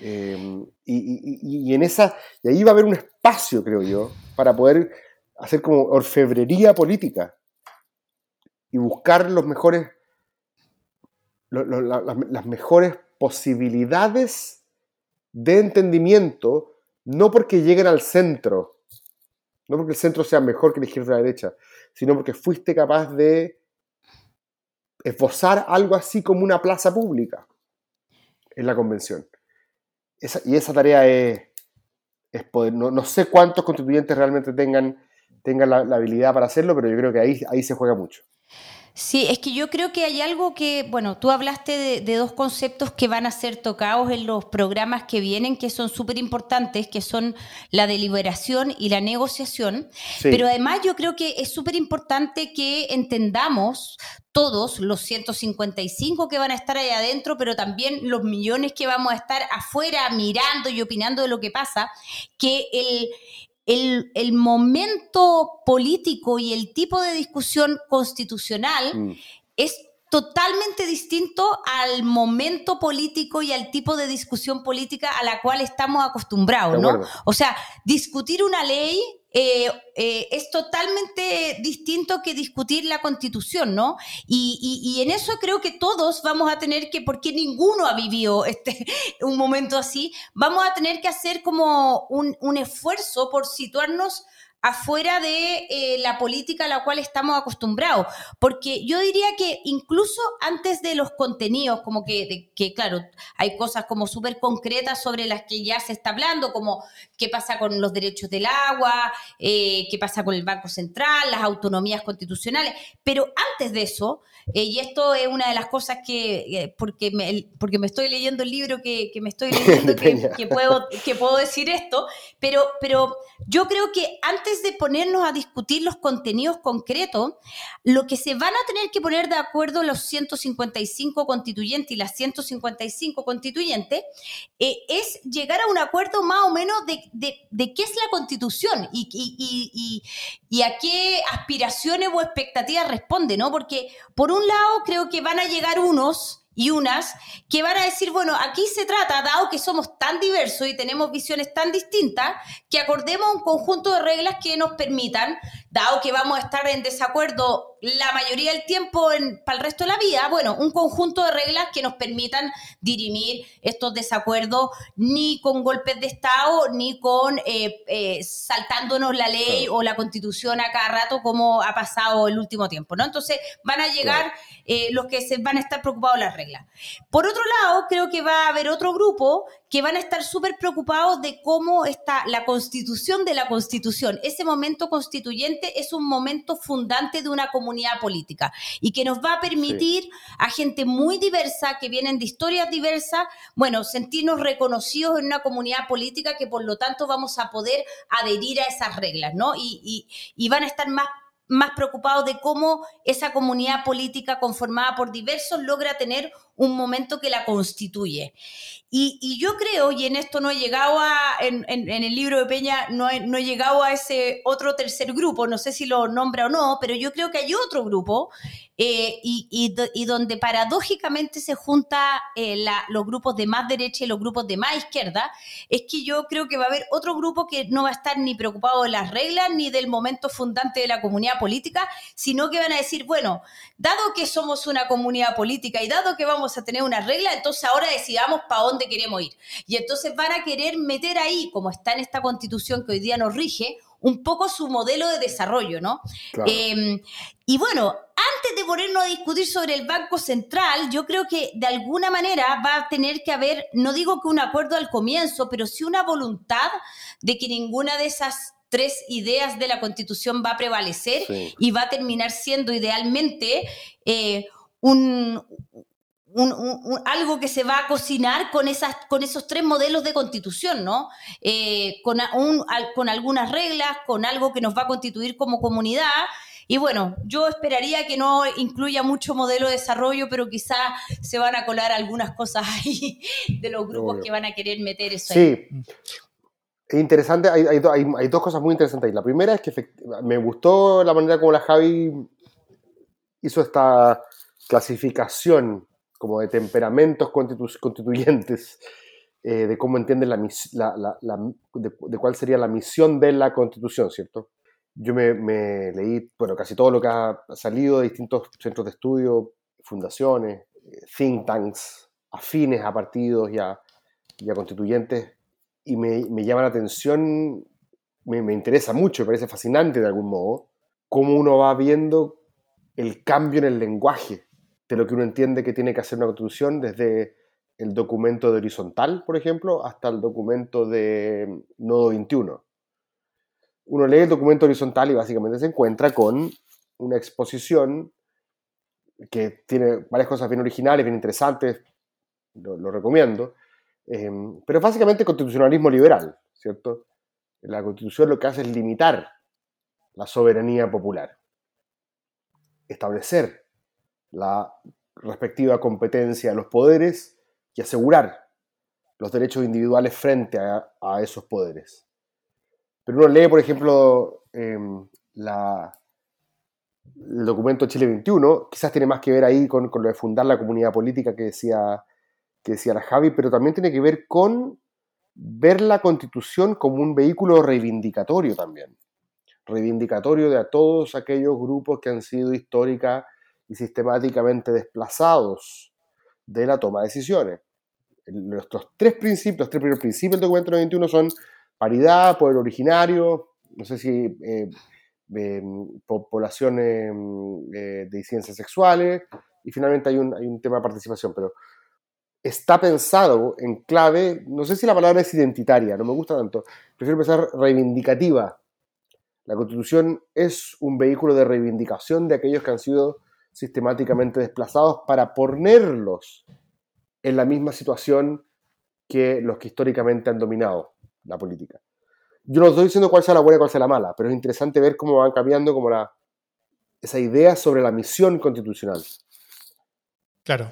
Eh, y, y, en esa, y ahí va a haber un espacio, creo yo, para poder hacer como orfebrería política y buscar los mejores, las, mejores posibilidades de entendimiento, no porque lleguen al centro, no porque el centro sea mejor que la izquierda o la derecha, sino porque fuiste capaz de esbozar algo así como una plaza pública en la convención. y esa tarea es, es poder, no, sé cuántos constituyentes realmente tengan, tengan la, habilidad para hacerlo, pero yo creo que ahí, ahí se juega mucho. Sí, es que yo creo que hay algo que, bueno, tú hablaste de, dos conceptos que van a ser tocados en los programas que vienen, que son súper importantes, que son la deliberación y la negociación, pero además yo creo que es súper importante que entendamos todos los 155 que van a estar ahí adentro, pero también los millones que vamos a estar afuera mirando y opinando de lo que pasa, que el, el, momento político y el tipo de discusión constitucional mm. es totalmente distinto al momento político y al tipo de discusión política a la cual estamos acostumbrados, ¿no? O sea, discutir una ley eh, eh, es totalmente distinto que discutir la constitución, ¿no? Y, en eso creo que todos vamos a tener que, porque ninguno ha vivido (laughs) este, un momento así, vamos a tener que hacer como un, un esfuerzo por situarnos afuera de eh, la política a la cual estamos acostumbrados. Porque yo diría que incluso antes de los contenidos, como que, claro, hay cosas como súper concretas sobre las que ya se está hablando, como qué pasa con los derechos del agua, eh, qué pasa con el Banco Central, las autonomías constitucionales. Pero antes de eso, eh, y esto es una de las cosas que, porque, me, porque me estoy leyendo el libro que, me estoy (laughs) leyendo, que, puedo, que puedo decir esto, pero, pero yo creo que antes de ponernos a discutir los contenidos concretos, lo que se van a tener que poner de acuerdo los 155 constituyentes y las 155 constituyentes eh, es llegar a un acuerdo más o menos de, qué es la constitución y, y, a qué aspiraciones o expectativas responde, ¿no? Porque por un lado creo que van a llegar unos y unas que van a decir, bueno, aquí se trata, dado que somos tan diversos y tenemos visiones tan distintas, que acordemos un conjunto de reglas que nos permitan, dado que vamos a estar en desacuerdo la mayoría del tiempo para el resto de la vida, bueno, un conjunto de reglas que nos permitan dirimir estos desacuerdos ni con golpes de Estado, ni con eh, eh, saltándonos la ley o la constitución a cada rato como ha pasado el último tiempo, ¿no? Entonces van a llegar eh, los que se van a estar preocupados de las reglas. Por otro lado, creo que va a haber otro grupo que van a estar súper preocupados de cómo está la constitución de la constitución. Ese momento constituyente es un momento fundante de una comunidad política y que nos va a permitir a gente muy diversa, que vienen de historias diversas, bueno, sentirnos reconocidos en una comunidad política que por lo tanto vamos a poder adherir a esas reglas, ¿no? Y, y van a estar más más preocupados de cómo esa comunidad política conformada por diversos logra tener un momento que la constituye. Y, yo creo, y en esto no he llegado a, en, el libro de Peña, no he, no he, llegado a ese otro tercer grupo, no sé si lo nombra o no, pero yo creo que hay otro grupo eh, y, donde paradójicamente se junta eh, los grupos de más derecha y los grupos de más izquierda, es que yo creo que va a haber otro grupo que no va a estar ni preocupado de las reglas ni del momento fundante de la comunidad política, sino que van a decir, bueno, dado que somos una comunidad política y dado que vamos a tener una regla, entonces ahora decidamos para dónde queremos ir. Y entonces van a querer meter ahí, como está en esta constitución que hoy día nos rige, un poco su modelo de desarrollo, ¿no? Em, y bueno, antes de ponernos a discutir sobre el Banco Central, yo creo que de alguna manera va a tener que haber, no digo que un acuerdo al comienzo, pero sí una voluntad de que ninguna de esas tres ideas de la Constitución va a prevalecer y va a terminar siendo idealmente eh, un, algo que se va a cocinar con, esas, con esos tres modelos de constitución, ¿no? Eh, con, con algunas reglas, con algo que nos va a constituir como comunidad. Y bueno, yo esperaría que no incluya mucho modelo de desarrollo, pero quizá se van a colar algunas cosas ahí (laughs) de los grupos que van a querer meter eso sí. ahí. Es interesante, hay, hay, hay, dos cosas muy interesantes ahí. La primera es que me gustó la manera como la Javi hizo esta clasificación como de temperamentos constituyentes, eh, de cómo entienden la, de, cuál sería la misión de la constitución, ¿cierto? Yo me, leí, bueno, casi todo lo que ha salido de distintos centros de estudio, fundaciones, think tanks, afines a partidos y a, constituyentes, y me, llama la atención, me, me interesa mucho, me parece fascinante de algún modo, cómo uno va viendo el cambio en el lenguaje de lo que uno entiende que tiene que hacer una constitución desde el documento de horizontal, por ejemplo, hasta el documento de nodo 21. Uno lee el documento horizontal y básicamente se encuentra con una exposición que tiene varias cosas bien originales, bien interesantes, lo, recomiendo, eh, pero básicamente constitucionalismo liberal, ¿cierto? La constitución lo que hace es limitar la soberanía popular, establecer la respectiva competencia de los poderes y asegurar los derechos individuales frente a, esos poderes. Pero uno lee, por ejemplo, em, la, el documento Chile 21, quizás tiene más que ver ahí con, lo de fundar la comunidad política que decía, que decía la Javi, pero también tiene que ver con ver la constitución como un vehículo reivindicatorio también. Reivindicatorio de a todos aquellos grupos que han sido histórica y sistemáticamente desplazados de la toma de decisiones. Nuestros tres principios, los tres primeros principios del documento 91 son paridad, poder originario, no sé si eh, poblaciones eh, de ciencias sexuales, y finalmente hay un, hay un tema de participación, pero está pensado en clave, no sé si la palabra es identitaria, no me gusta tanto, prefiero pensar reivindicativa. La constitución es un vehículo de reivindicación de aquellos que han sido sistemáticamente desplazados para ponerlos en la misma situación que los que históricamente han dominado la política. Yo no estoy diciendo cuál sea la buena y cuál sea la mala, pero es interesante ver cómo van cambiando como la, esa idea sobre la misión constitucional. Claro.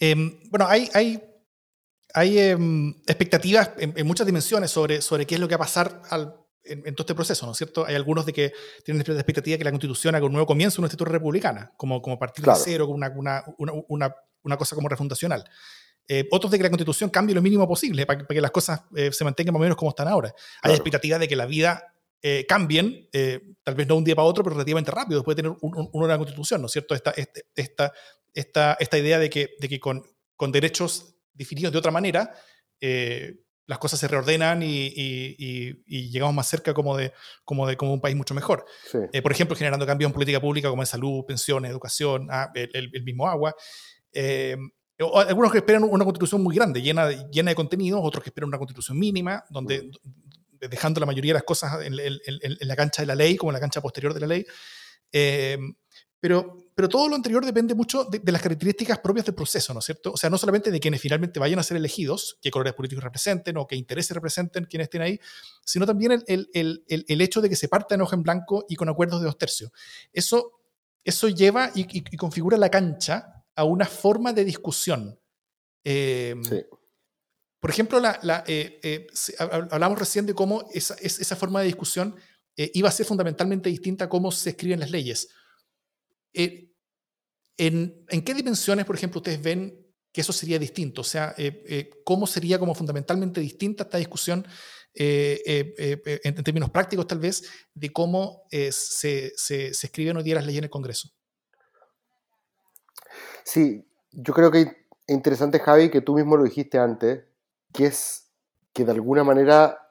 Em, bueno, hay, hay, hay em, expectativas en, en, muchas dimensiones sobre, sobre qué es lo que va a pasar al, en, todo este proceso, ¿no es cierto? Hay algunos de que tienen la expectativa de que la Constitución haga un nuevo comienzo, una institución republicana, como, como partir de cero, una, una, una, una, cosa como refundacional. Eh, otros de que la Constitución cambie lo mínimo posible para, que las cosas eh, se mantengan más o menos como están ahora. Hay expectativa de que la vida eh, cambien, tal vez no un día para otro, pero relativamente rápido, después de tener una nueva Constitución, ¿no es cierto? Esta, este, esta, esta, esta idea de que, de que con, con derechos definidos de otra manera, las cosas se reordenan y, llegamos más cerca como de, como de como un país mucho mejor. Eh, por ejemplo, generando cambios en política pública como en salud, pensiones, educación, ah, el, mismo agua. Eh, algunos que esperan una constitución muy grande, llena, llena de contenidos, otros que esperan una constitución mínima, donde mm. dejando la mayoría de las cosas en, la cancha de la ley, como en la cancha posterior de la ley. Eh, pero, pero todo lo anterior depende mucho de, las características propias del proceso, ¿no es cierto? O sea, no solamente de quienes finalmente vayan a ser elegidos, qué colores políticos representen o qué intereses representen quienes estén ahí, sino también el, el, el, el hecho de que se parta en hoja en blanco y con acuerdos de dos tercios. Eso, eso lleva y, y, configura la cancha a una forma de discusión. Eh, sí. Por ejemplo, la, la, eh, eh, hablamos recién de cómo esa, esa forma de discusión iba a ser fundamentalmente distinta a cómo se escriben las leyes eh, ¿en, ¿en, qué dimensiones, por ejemplo, ustedes ven que eso sería distinto? O sea, eh, eh, ¿cómo sería como fundamentalmente distinta esta discusión en, términos prácticos tal vez de cómo se, se, se, escriben hoy día las leyes en el Congreso? Sí, yo creo que es interesante, Javi, que tú mismo lo dijiste antes, que es que de alguna manera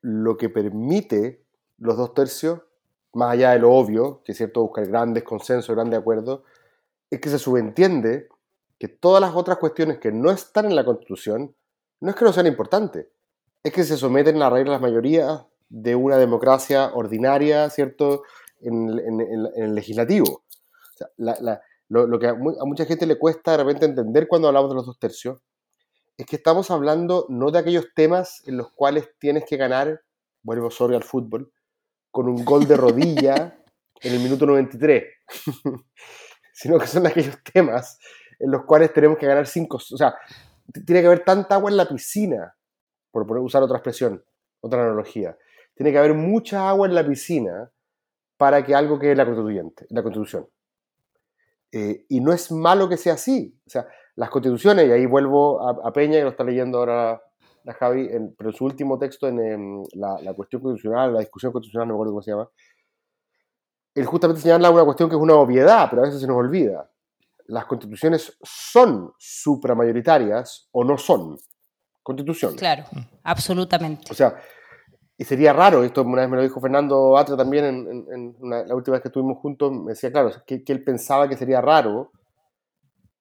lo que permite los dos tercios más allá de lo obvio, que es cierto buscar grandes consensos, grandes acuerdos, es que se subentiende que todas las otras cuestiones que no están en la Constitución no es que no sean importantes, es que se someten a la regla de las mayorías de una democracia ordinaria, ¿cierto?, en, el legislativo. lo, que a, mucha gente le cuesta de repente entender cuando hablamos de los dos tercios es que estamos hablando no de aquellos temas en los cuales tienes que ganar, vuelvo sobre al fútbol, con un gol de rodilla (laughs) en el minuto 93, (laughs) sino que son aquellos (laughs) temas en los cuales tenemos que ganar cinco, o sea, tiene que haber tanta agua en la piscina, por usar otra expresión, otra analogía, tiene que haber mucha agua en la piscina para que algo quede en la, constituyente, en la constitución. Eh, y no es malo que sea así. O sea, las constituciones, y ahí vuelvo a, a Peña, que lo está leyendo ahora la Javi, en, pero en su último texto, en, la, cuestión constitucional, la discusión constitucional, no me acuerdo cómo se llama, él justamente señala una cuestión que es una obviedad, pero a veces se nos olvida. las constituciones son supramayoritarias o no son constituciones. Claro, absolutamente. O sea, y sería raro, esto una vez me lo dijo Fernando Atra también en, la última vez que estuvimos juntos, me decía, claro, que, él pensaba que sería raro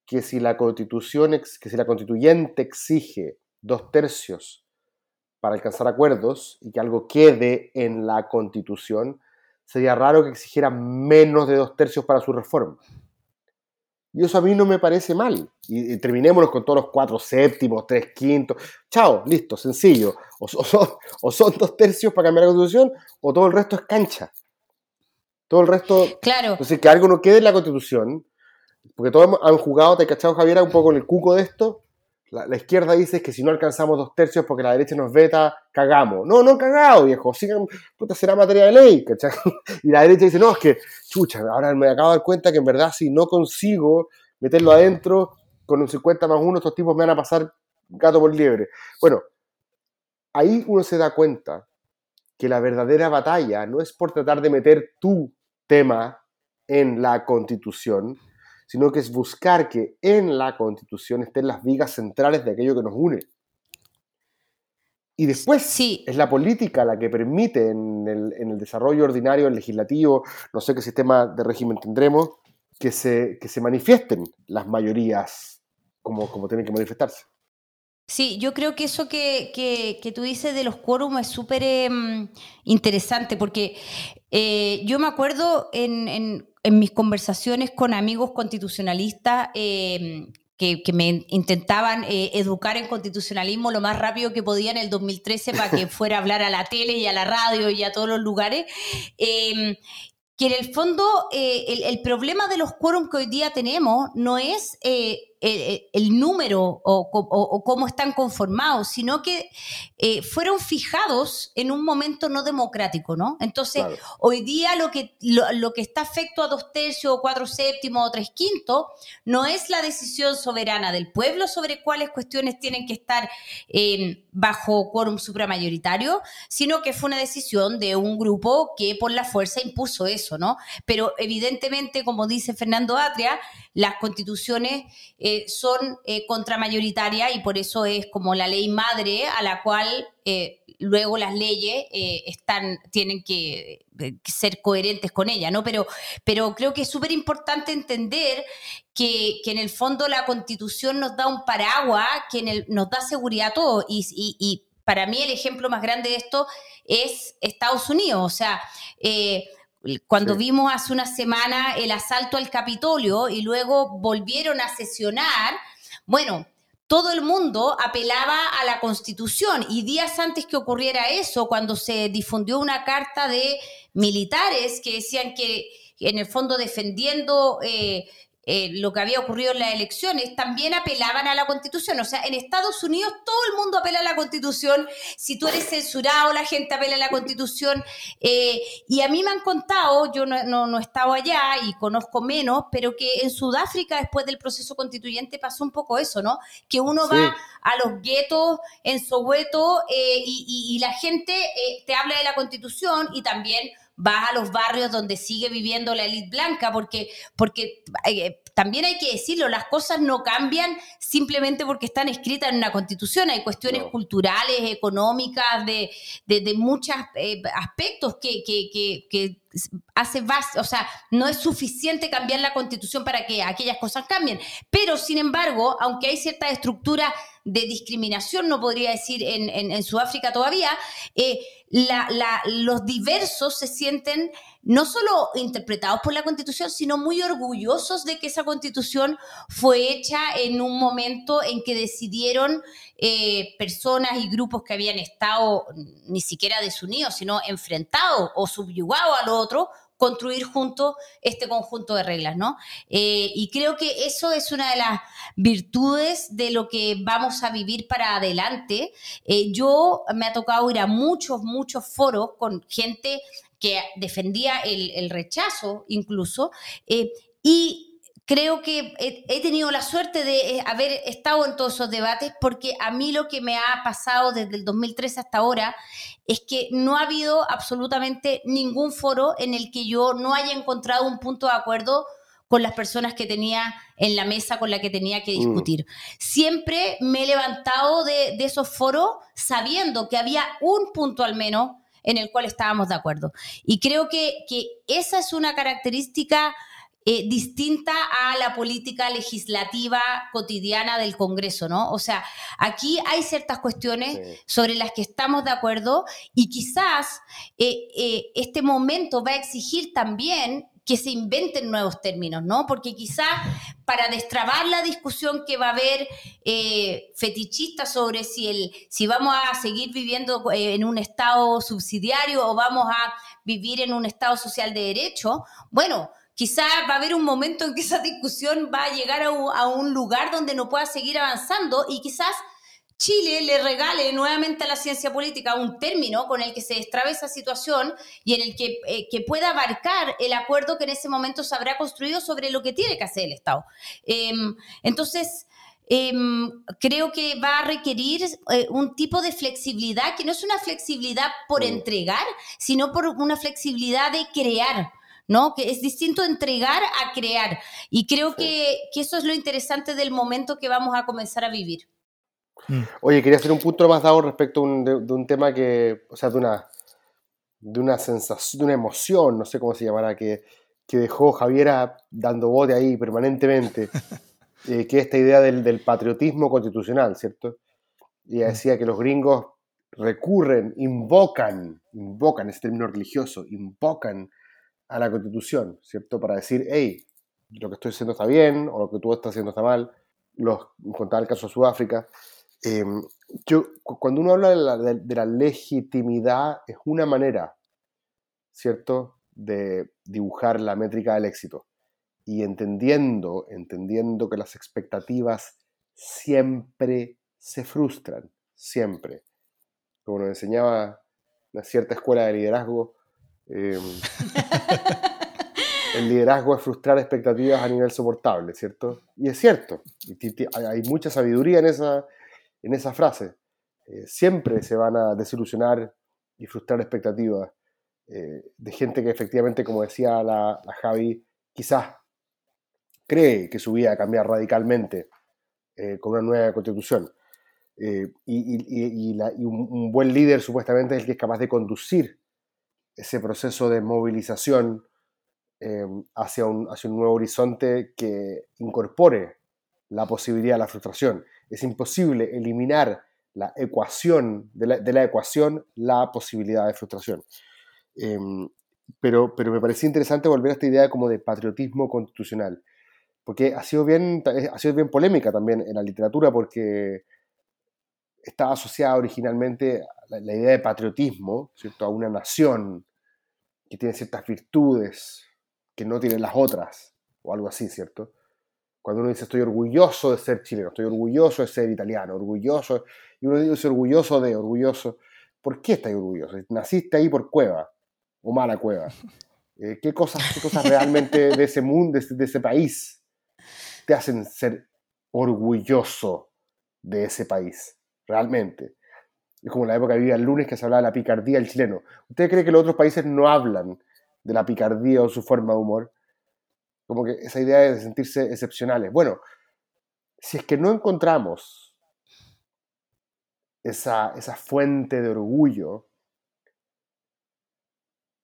que si la constitución, que si la constituyente exige dos tercios para alcanzar acuerdos y que algo quede en la constitución, sería raro que exigiera menos de dos tercios para su reforma. Y eso a mí no me parece mal. Y, terminémonos con todos los cuatro séptimos, tres quintos. Chao, listo, sencillo. (laughs) O, son, dos tercios para cambiar la constitución o todo el resto es cancha. Todo el resto. Claro. Entonces, que algo no quede en la constitución, porque todos han jugado, te cachado Javier, un poco en el cuco de esto, la, izquierda dice que si no alcanzamos dos tercios porque la derecha nos veta, cagamos. No, no cagado, viejo. Sigan, puta, será materia de ley, ¿cachai? (laughs) Y la derecha dice, no, es que, chucha, ahora me acabo de dar cuenta que en verdad si no consigo meterlo adentro, con un 50 más 1, estos tipos me van a pasar gato por liebre. Bueno, ahí uno se da cuenta que la verdadera batalla no es por tratar de meter tu tema en la constitución, sino que es buscar que en la Constitución estén las vigas centrales de aquello que nos une. Y después sí. es la política la que permite en el, desarrollo ordinario, el legislativo, no sé qué sistema de régimen tendremos, que se, que se manifiesten las mayorías como, como tienen que manifestarse. Sí, yo creo que eso que, que, tú dices de los quórum es súper em, interesante porque eh, yo me acuerdo en, en mis conversaciones con amigos constitucionalistas em, que, me intentaban eh, educar en constitucionalismo lo más rápido que podía en el 2013 para que (laughs) fuera a hablar a la tele y a la radio y a todos los lugares. Em, que en el fondo eh, el, problema de los quórum que hoy día tenemos no es eh, el, número o, cómo están conformados, sino que eh, fueron fijados en un momento no democrático, ¿no? Entonces, hoy día lo que, lo, que está afecto a dos tercios o cuatro séptimos o tres quintos no es la decisión soberana del pueblo sobre cuáles cuestiones tienen que estar bajo quórum supramayoritario, sino que fue una decisión de un grupo que por la fuerza impuso eso, ¿no? Pero evidentemente, como dice Fernando Atria, las constituciones eh, son eh, contramayoritarias y por eso es como la ley madre a la cual eh, luego las leyes están, tienen que, ser coherentes con ella, ¿no? Pero, pero creo que es súper importante entender que, en el fondo la constitución nos da un paraguas que nos da seguridad a todos y, para mí el ejemplo más grande de esto es Estados Unidos, o sea, cuando vimos hace una semana el asalto al Capitolio y luego volvieron a sesionar, bueno, todo el mundo apelaba a la Constitución y días antes que ocurriera eso, cuando se difundió una carta de militares que decían que en el fondo defendiendo eh, eh, lo que había ocurrido en las elecciones, también apelaban a la constitución. O sea, en Estados Unidos todo el mundo apela a la constitución. Si tú eres censurado, la gente apela a la constitución. Eh, y a mí me han contado, yo no, no, he estado allá y conozco menos, pero que en Sudáfrica, después del proceso constituyente, pasó un poco eso, ¿no? Que uno va a los guetos en Soweto eh, y, y, la gente te habla de la constitución y también vas a los barrios donde sigue viviendo la élite blanca, porque, porque eh, también hay que decirlo, las cosas no cambian simplemente porque están escritas en una constitución, hay cuestiones culturales, económicas, de, de, muchos eh, aspectos que, que, que, hace base, o sea, no es suficiente cambiar la constitución para que aquellas cosas cambien, pero sin embargo, aunque hay cierta estructura de discriminación, no podría decir en, en, Sudáfrica todavía, eh, los diversos se sienten no solo interpretados por la constitución, sino muy orgullosos de que esa constitución fue hecha en un momento en que decidieron eh, personas y grupos que habían estado ni siquiera desunidos, sino enfrentados o subyugados al otro construir juntos este conjunto de reglas, ¿no? Eh, y creo que eso es una de las virtudes de lo que vamos a vivir para adelante. Eh, yo me ha tocado ir a muchos, muchos foros con gente que defendía el, rechazo incluso, eh, y creo que he, tenido la suerte de eh, haber estado en todos esos debates porque a mí lo que me ha pasado desde el 2013 hasta ahora es que no ha habido absolutamente ningún foro en el que yo no haya encontrado un punto de acuerdo con las personas que tenía en la mesa con la que tenía que Mm. discutir. Siempre me he levantado de, de esos foros sabiendo que había un punto al menos en el cual estábamos de acuerdo. Y creo que, que esa es una característica eh, distinta a la política legislativa cotidiana del Congreso, ¿no? O sea, aquí hay ciertas cuestiones Sí. sobre las que estamos de acuerdo y quizás eh, eh, este momento va a exigir también que se inventen nuevos términos, ¿no? Porque quizás para destrabar la discusión que va a haber eh, fetichista sobre si, el, si vamos a seguir viviendo eh, en un estado subsidiario o vamos a vivir en un estado social de derecho, bueno, quizás va a haber un momento en que esa discusión va a llegar a un, a un lugar donde no pueda seguir avanzando y quizás Chile le regale nuevamente a la ciencia política un término con el que se destrabe esa situación y en el que, eh, que pueda abarcar el acuerdo que en ese momento se habrá construido sobre lo que tiene que hacer el Estado. Em, entonces, em, creo que va a requerir eh, un tipo de flexibilidad que no es una flexibilidad por Mm. entregar, sino por una flexibilidad de crear. ¿No? Que es distinto entregar a crear. Y creo Sí. que, que eso es lo interesante del momento que vamos a comenzar a vivir. Mm. Oye, quería hacer un punto más dado respecto a un- de, de un tema que, o sea, de una, de una sensación, de una emoción, no sé cómo se llamará, que, que dejó Javiera dando bote ahí permanentemente, (laughs) eh, que es esta idea del, del patriotismo constitucional, ¿cierto? Y ella decía que los gringos recurren, invocan, invocan ese término religioso, invocan a la constitución, ¿cierto? Para decir, hey, lo que estoy haciendo está bien o lo que tú estás haciendo está mal. Los, contaba el caso de Sudáfrica. Eh, yo, cu- cuando uno habla de la, de la legitimidad, es una manera, ¿cierto?, de dibujar la métrica del éxito. Y entendiendo, entendiendo que las expectativas siempre se frustran, siempre. Como nos enseñaba una cierta escuela de liderazgo, eh, (laughs) el liderazgo es frustrar expectativas a nivel soportable, ¿cierto? Y es cierto, hay- mucha sabiduría en esa, en esa frase. Eh, siempre se van a desilusionar y frustrar expectativas eh, de gente que efectivamente, como decía la, la Javi, quizás cree que su vida va a cambiar radicalmente eh, con una nueva constitución. Y y- y- y la- y un, un buen líder supuestamente es el que es capaz de conducir ese proceso de movilización eh, hacia, un, hacia un nuevo horizonte que incorpore la posibilidad de la frustración. Es imposible eliminar la ecuación, de la, de la ecuación, la posibilidad de frustración. Em, pero, pero me parecía interesante volver a esta idea como de patriotismo constitucional, porque ha sido bien, ha sido bien polémica también en la literatura, porque estaba asociada originalmente la, la idea de patriotismo, ¿cierto? a una nación que tiene ciertas virtudes que no tienen las otras, o algo así, ¿cierto? Cuando uno dice estoy orgulloso de ser chileno, estoy orgulloso de ser italiano, orgulloso, y uno dice orgulloso de, orgulloso, ¿por qué estás orgulloso? Naciste ahí por cueva, o mala cueva. (laughs) Eh, ¿qué, cosas, ¿Qué cosas realmente de ese mundo, de ese, de ese país, te hacen ser orgulloso de ese país? Realmente. Es como la época que vivía el lunes que se hablaba de la picardía del chileno. ¿Usted cree que los otros países no hablan de la picardía o su forma de humor? Como que esa idea de sentirse excepcionales. Bueno, si es que no encontramos esa, esa fuente de orgullo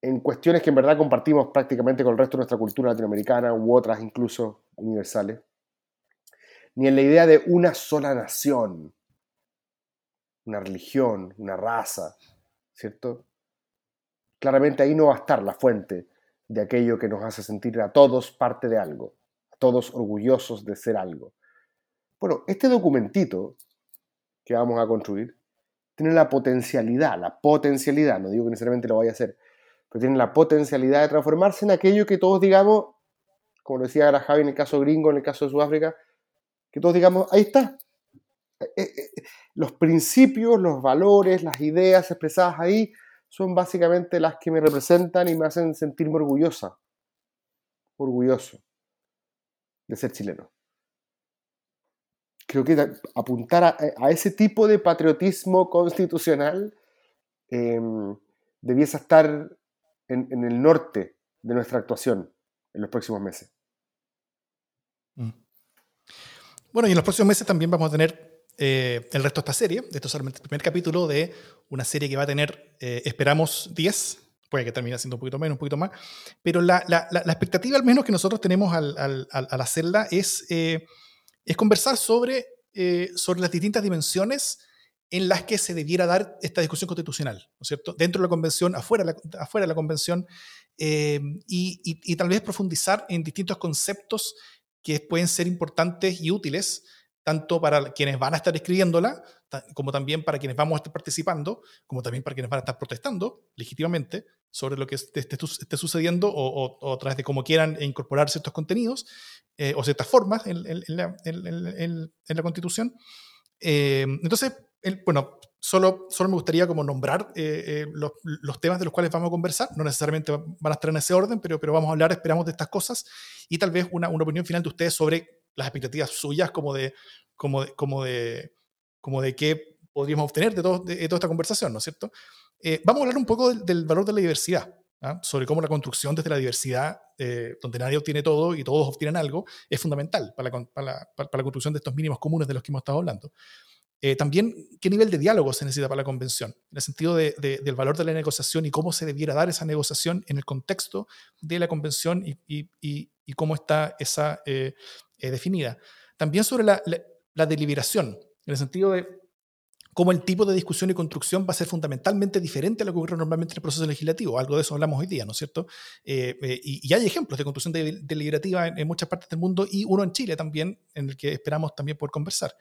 en cuestiones que en verdad compartimos prácticamente con el resto de nuestra cultura latinoamericana u otras incluso universales, ni en la idea de una sola nación, una religión, una raza, ¿cierto? Claramente ahí no va a estar la fuente de aquello que nos hace sentir a todos parte de algo, a todos orgullosos de ser algo. Bueno, este documentito que vamos a construir tiene la potencialidad, la potencialidad, no digo que necesariamente lo vaya a hacer, pero tiene la potencialidad de transformarse en aquello que todos digamos, como decía Javi en el caso gringo, en el caso de Sudáfrica, que todos digamos, ahí está. Eh, eh, los principios, los valores, las ideas expresadas ahí son básicamente las que me representan y me hacen sentirme orgullosa, orgulloso de ser chileno. Creo que apuntar a, a ese tipo de patriotismo constitucional eh, debiese estar en, en, el norte de nuestra actuación en los próximos meses. Bueno, y en los próximos meses también vamos a tener eh, el resto de esta serie. Esto es solamente el primer capítulo de una serie que va a tener, eh, esperamos, 10, puede que termine siendo un poquito menos, un poquito más, pero la, la, la expectativa al menos que nosotros tenemos al, al, al hacerla es, eh, es conversar sobre, sobre las distintas dimensiones en las que se debiera dar esta discusión constitucional, ¿no es cierto? Dentro de la convención, afuera de la, afuera de la convención, y, y, y, tal vez profundizar en distintos conceptos que pueden ser importantes y útiles tanto para quienes van a estar escribiéndola, como también para quienes vamos a estar participando, como también para quienes van a estar protestando legítimamente sobre lo que esté, esté sucediendo o, o, a través de cómo quieran incorporar ciertos contenidos eh, o ciertas formas en, en, la, en la, Constitución. Eh, entonces, el, bueno, solo, solo me gustaría como nombrar eh, eh, los, los, temas de los cuales vamos a conversar. No necesariamente van a estar en ese orden, pero, pero vamos a hablar, esperamos, de estas cosas y tal vez una, una opinión final de ustedes sobre las expectativas suyas como de, como de, como de, como de qué podríamos obtener de, todo, de, toda esta conversación, ¿no es cierto? Eh, vamos a hablar un poco del, del valor de la diversidad. ¿ah? sobre cómo la construcción desde la diversidad, donde nadie obtiene todo y todos obtienen algo, es fundamental para la, para, la, para la, construcción de estos mínimos comunes de los que hemos estado hablando. Eh, también, ¿qué nivel de diálogo se necesita para la convención? En el sentido de, de, del valor de la negociación y cómo se debiera dar esa negociación en el contexto de la convención y, y, y, cómo está esa eh, eh, definida. También sobre la, la, la, deliberación, en el sentido de cómo el tipo de discusión y construcción va a ser fundamentalmente diferente a lo que ocurre normalmente en el proceso legislativo. Algo de eso hablamos hoy día, ¿no es cierto? y, hay ejemplos de construcción deliberativa en, en muchas partes del mundo y uno en Chile también, en el que esperamos también poder conversar.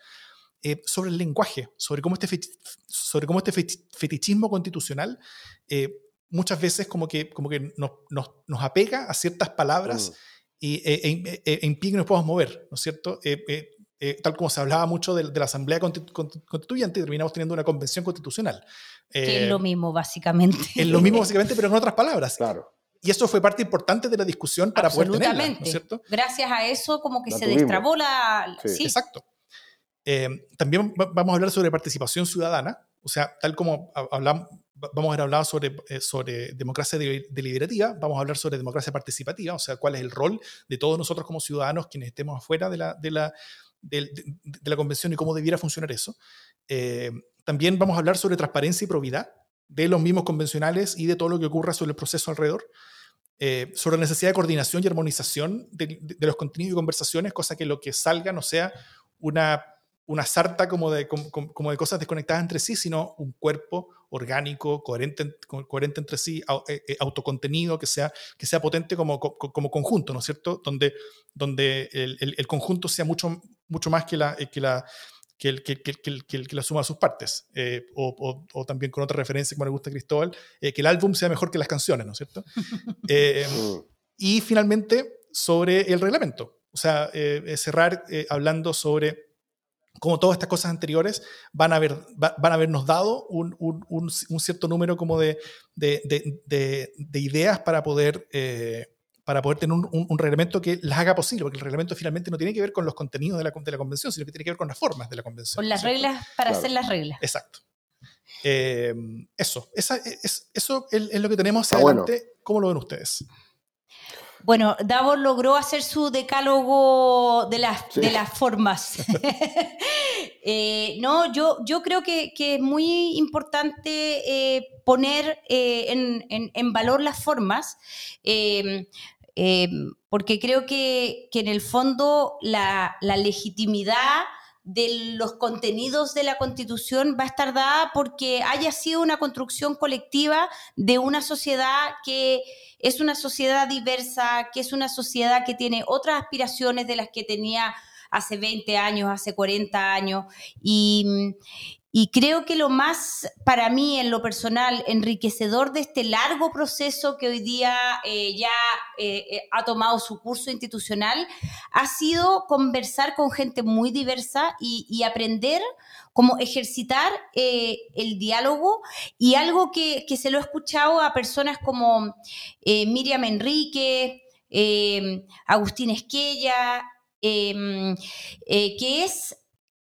Eh, sobre el lenguaje, sobre cómo este, sobre cómo este fetichismo constitucional eh, muchas veces como que, como que nos, nos, nos apega a ciertas palabras mm. Y, e, e, e, e, impide que nos podamos mover, ¿no es cierto? Eh, tal como se hablaba mucho de, de la Asamblea Constituyente, terminamos teniendo una convención constitucional. que es lo mismo, básicamente. Es lo mismo, básicamente, pero en otras palabras. Claro. Y eso fue parte importante de la discusión para poder tenerla, ¿no es cierto? Gracias a eso como que se destrabó la... Sí. sí. Exacto. Eh, también vamos a hablar sobre participación ciudadana, o sea, tal como hablamos, vamos a hablado sobre, eh, sobre democracia deliberativa, vamos a hablar sobre democracia participativa, o sea, cuál es el rol de todos nosotros como ciudadanos quienes estemos afuera de la, de la, de, la convención y cómo debiera funcionar eso. Eh, también vamos a hablar sobre transparencia y probidad de los mismos convencionales y de todo lo que ocurra sobre el proceso alrededor. Eh, sobre la necesidad de coordinación y armonización de, de, los contenidos y conversaciones, cosa que lo que salga no sea una una sarta como de, como, de cosas desconectadas entre sí, sino un cuerpo orgánico, coherente, coherente entre sí, eh, eh, autocontenido, que sea, que sea potente como, como conjunto, ¿no es cierto? Donde, donde el, el, conjunto sea mucho, mucho más que la, eh, que la, que, el, que, que, que, que la suma de sus partes. Eh, o, o, o, también con otra referencia, como le gusta a Cristóbal, eh, que el álbum sea mejor que las canciones, ¿no es cierto? (laughs) Eh, y finalmente, sobre el reglamento. O sea, cerrar hablando sobre como todas estas cosas anteriores, van a, haber, van a habernos dado un, un, un, un cierto número como de, de, de, de ideas para poder, eh, para poder tener un, reglamento que las haga posible, porque el reglamento finalmente no tiene que ver con los contenidos de la, de la convención, sino que tiene que ver con las formas de la convención. Con las ¿cierto? reglas para claro. hacer las reglas. Exacto. Eh, eso, esa, es, eso es, es, lo que tenemos hacia ah, adelante. Bueno. ¿Cómo lo ven ustedes? Bueno, Davos logró hacer su decálogo de las, sí. de las formas. (laughs) eh, no, yo, yo creo que, que es muy importante eh, poner eh, en, en, en, valor las formas. Eh, porque creo que, que, en el fondo la, la legitimidad de los contenidos de la Constitución va a estar dada porque haya sido una construcción colectiva de una sociedad que es una sociedad diversa, que es una sociedad que tiene otras aspiraciones de las que tenía hace 20 años, hace 40 años. Y creo que lo más, para mí, en lo personal, enriquecedor de este largo proceso que hoy día eh, ya eh, eh, ha tomado su curso institucional, ha sido conversar con gente muy diversa y, aprender cómo ejercitar el diálogo. Y algo que, que, se lo he escuchado a personas como Miriam Enrique, Agustín Esquella, que es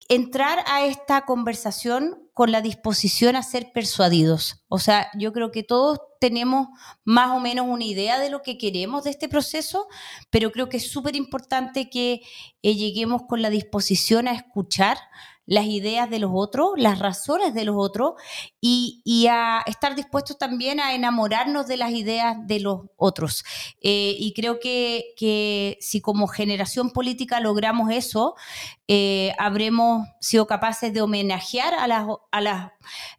entrar a esta conversación con la disposición a ser persuadidos. O sea, yo creo que todos tenemos más o menos una idea de lo que queremos de este proceso, pero creo que es súper importante que eh, lleguemos con la disposición a escuchar, las ideas de los otros, las razones de los otros y, a estar dispuestos también a enamorarnos de las ideas de los otros. Eh, y creo que, si como generación política logramos eso, eh, habremos sido capaces de homenajear a las, a las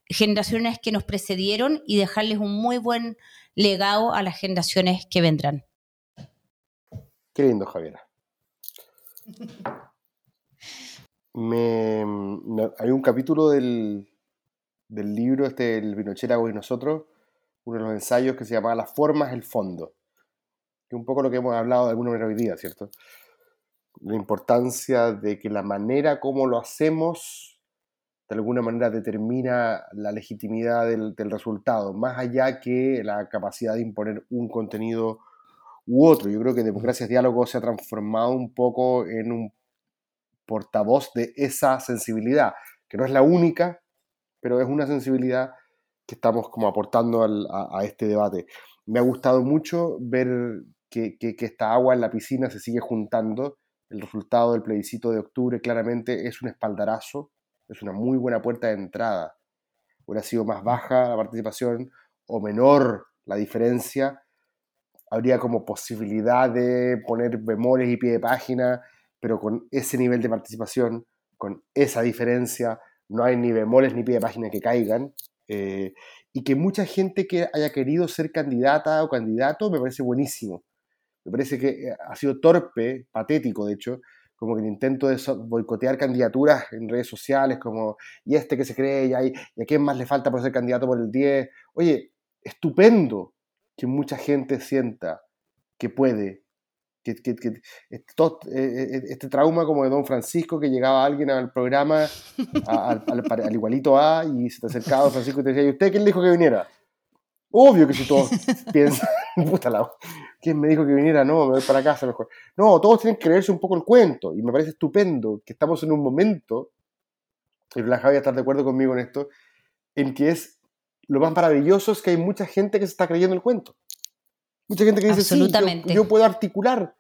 generaciones que nos precedieron y dejarles un muy buen legado a las generaciones que vendrán. Qué lindo, Javiera (laughs) me, hay un capítulo del, del libro, este, El Vinocherago y nosotros, uno de los ensayos que se llama Las formas, el fondo, que un poco lo que hemos hablado de alguna manera hoy día, ¿cierto? La importancia de que la manera como lo hacemos, de alguna manera determina la legitimidad del, del resultado, más allá que la capacidad de imponer un contenido u otro. Yo creo que Democracia Diálogo se ha transformado un poco en un portavoz de esa sensibilidad, que no es la única, pero es una sensibilidad que estamos como aportando a, este debate. Me ha gustado mucho ver que, esta agua en la piscina se sigue juntando. El resultado del plebiscito de octubre claramente es un espaldarazo, es una muy buena puerta de entrada. Hubiera sido más baja la participación o menor la diferencia, habría como posibilidad de poner bemoles y pie de página pero con ese nivel de participación, con esa diferencia, no hay ni bemoles ni pie de página que caigan. Eh, y que mucha gente que haya querido ser candidata o candidato me parece buenísimo. Me parece que eh, ha sido torpe, patético de hecho, como que el intento de boicotear candidaturas en redes sociales, como, y este que se cree, y, hay, y a quién más le falta por ser candidato por el 10. Oye, estupendo que mucha gente sienta que puede que, que, que este, eh, eh, este, trauma como de Don Francisco, que llegaba alguien al programa, al, igualito A, y se te acercaba Francisco y te decía, ¿y usted quién le dijo que viniera? Obvio que si todos piensan, (laughs) puta la, ¿quién me dijo que viniera? No, me voy para casa mejor. No, todos tienen que creerse un poco el cuento, y me parece estupendo que estamos en un momento, y la Javi estar de acuerdo conmigo en esto, en que es lo más maravilloso es que hay mucha gente que se está creyendo el cuento. Mucha gente que dice, sí, yo, puedo articular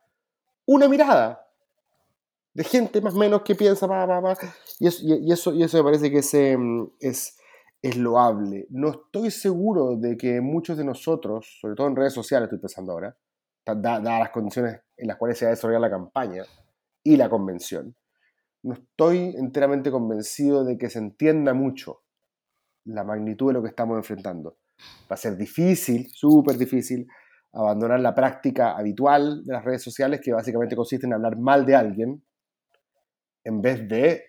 una mirada de gente más o menos que piensa, va, va, va. Y, eso, y, eso, y eso me parece que es, em, es, es loable. No estoy seguro de que muchos de nosotros, sobre todo en redes sociales estoy pensando ahora, dadas las condiciones en las cuales se va a desarrollar la campaña y la convención, no estoy enteramente convencido de que se entienda mucho la magnitud de lo que estamos enfrentando. Va a ser difícil, súper difícil, abandonar la práctica habitual de las redes sociales, que básicamente consiste en hablar mal de alguien, en vez de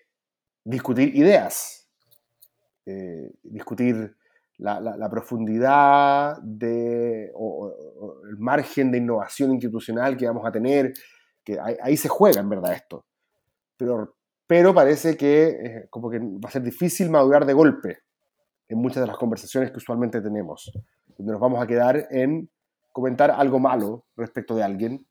discutir ideas, eh, discutir la, profundidad de, o, el margen de innovación institucional que vamos a tener, que ahí, se juega en verdad esto. Pero, pero parece que eh, como que va a ser difícil madurar de golpe en muchas de las conversaciones que usualmente tenemos, donde nos vamos a quedar en comentar algo malo respecto de alguien,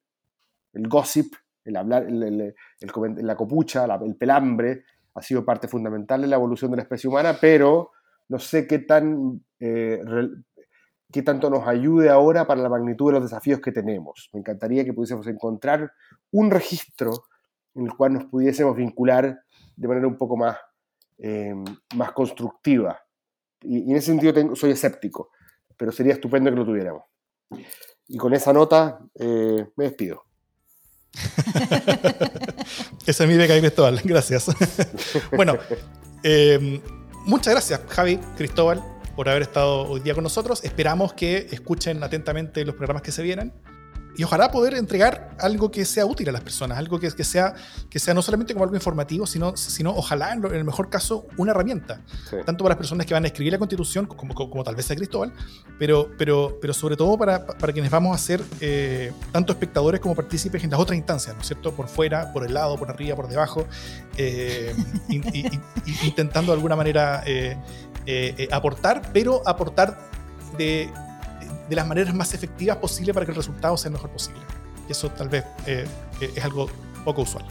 el gossip, el hablar, la copucha, el pelambre, ha sido parte fundamental de la evolución de la especie humana, pero no sé qué, tan, eh, qué tanto nos ayude ahora para la magnitud de los desafíos que tenemos. Me encantaría que pudiésemos encontrar un registro en el cual nos pudiésemos vincular de manera un poco más, eh, más constructiva. Y, en ese sentido soy escéptico, pero sería estupendo que lo tuviéramos. Y con esa nota eh, me despido. (laughs) Esa es mi beca Cristóbal, gracias. (laughs) bueno, eh, muchas gracias Javi, Cristóbal, por haber estado hoy día con nosotros. Esperamos que escuchen atentamente los programas que se vienen y ojalá poder entregar algo que sea útil a las personas, algo que, que, sea, que sea no solamente como algo informativo, sino, sino ojalá, en, el mejor caso, una herramienta, tanto para las personas que van a escribir la constitución, como, como, tal vez a Cristóbal, pero, pero, pero sobre todo para, para quienes vamos a ser eh, tanto espectadores como partícipes en las otras instancias, ¿no es cierto? Por fuera, por el lado, por arriba, por debajo, eh, intentando de alguna manera eh, aportar, pero aportar de de las maneras más efectivas posibles para que el resultado sea el mejor posible. Y eso tal vez eh, es algo poco usual.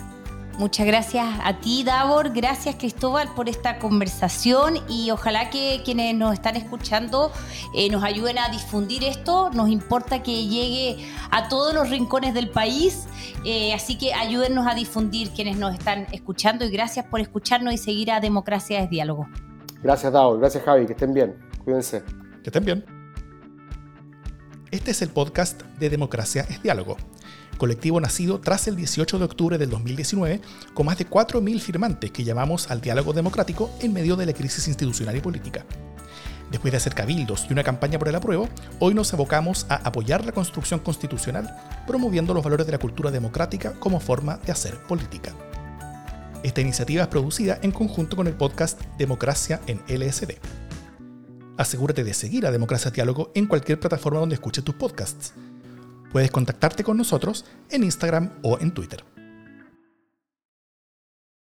Muchas gracias a ti, Davor. Gracias, Cristóbal, por esta conversación y ojalá que quienes nos están escuchando eh, nos ayuden a difundir esto. Nos importa que llegue a todos los rincones del país, eh, así que ayúdennos a difundir quienes nos están escuchando y gracias por escucharnos y seguir a Democracia es Diálogo. Gracias, Davor. Gracias, Javi. Que estén bien. Cuídense. Que estén bien. Este es el podcast de Democracia es Diálogo colectivo nacido tras el 18 de octubre del 2019 con más de 4.000 firmantes que llamamos al diálogo democrático en medio de la crisis institucional y política. Después de hacer cabildos y una campaña por el apruebo, hoy nos abocamos a apoyar la construcción constitucional, promoviendo los valores de la cultura democrática como forma de hacer política. Esta iniciativa es producida en conjunto con el podcast Democracia en LSD. Asegúrate de seguir a Democracia Diálogo en cualquier plataforma donde escuches tus podcasts Puedes contactarte con nosotros en Instagram o en Twitter.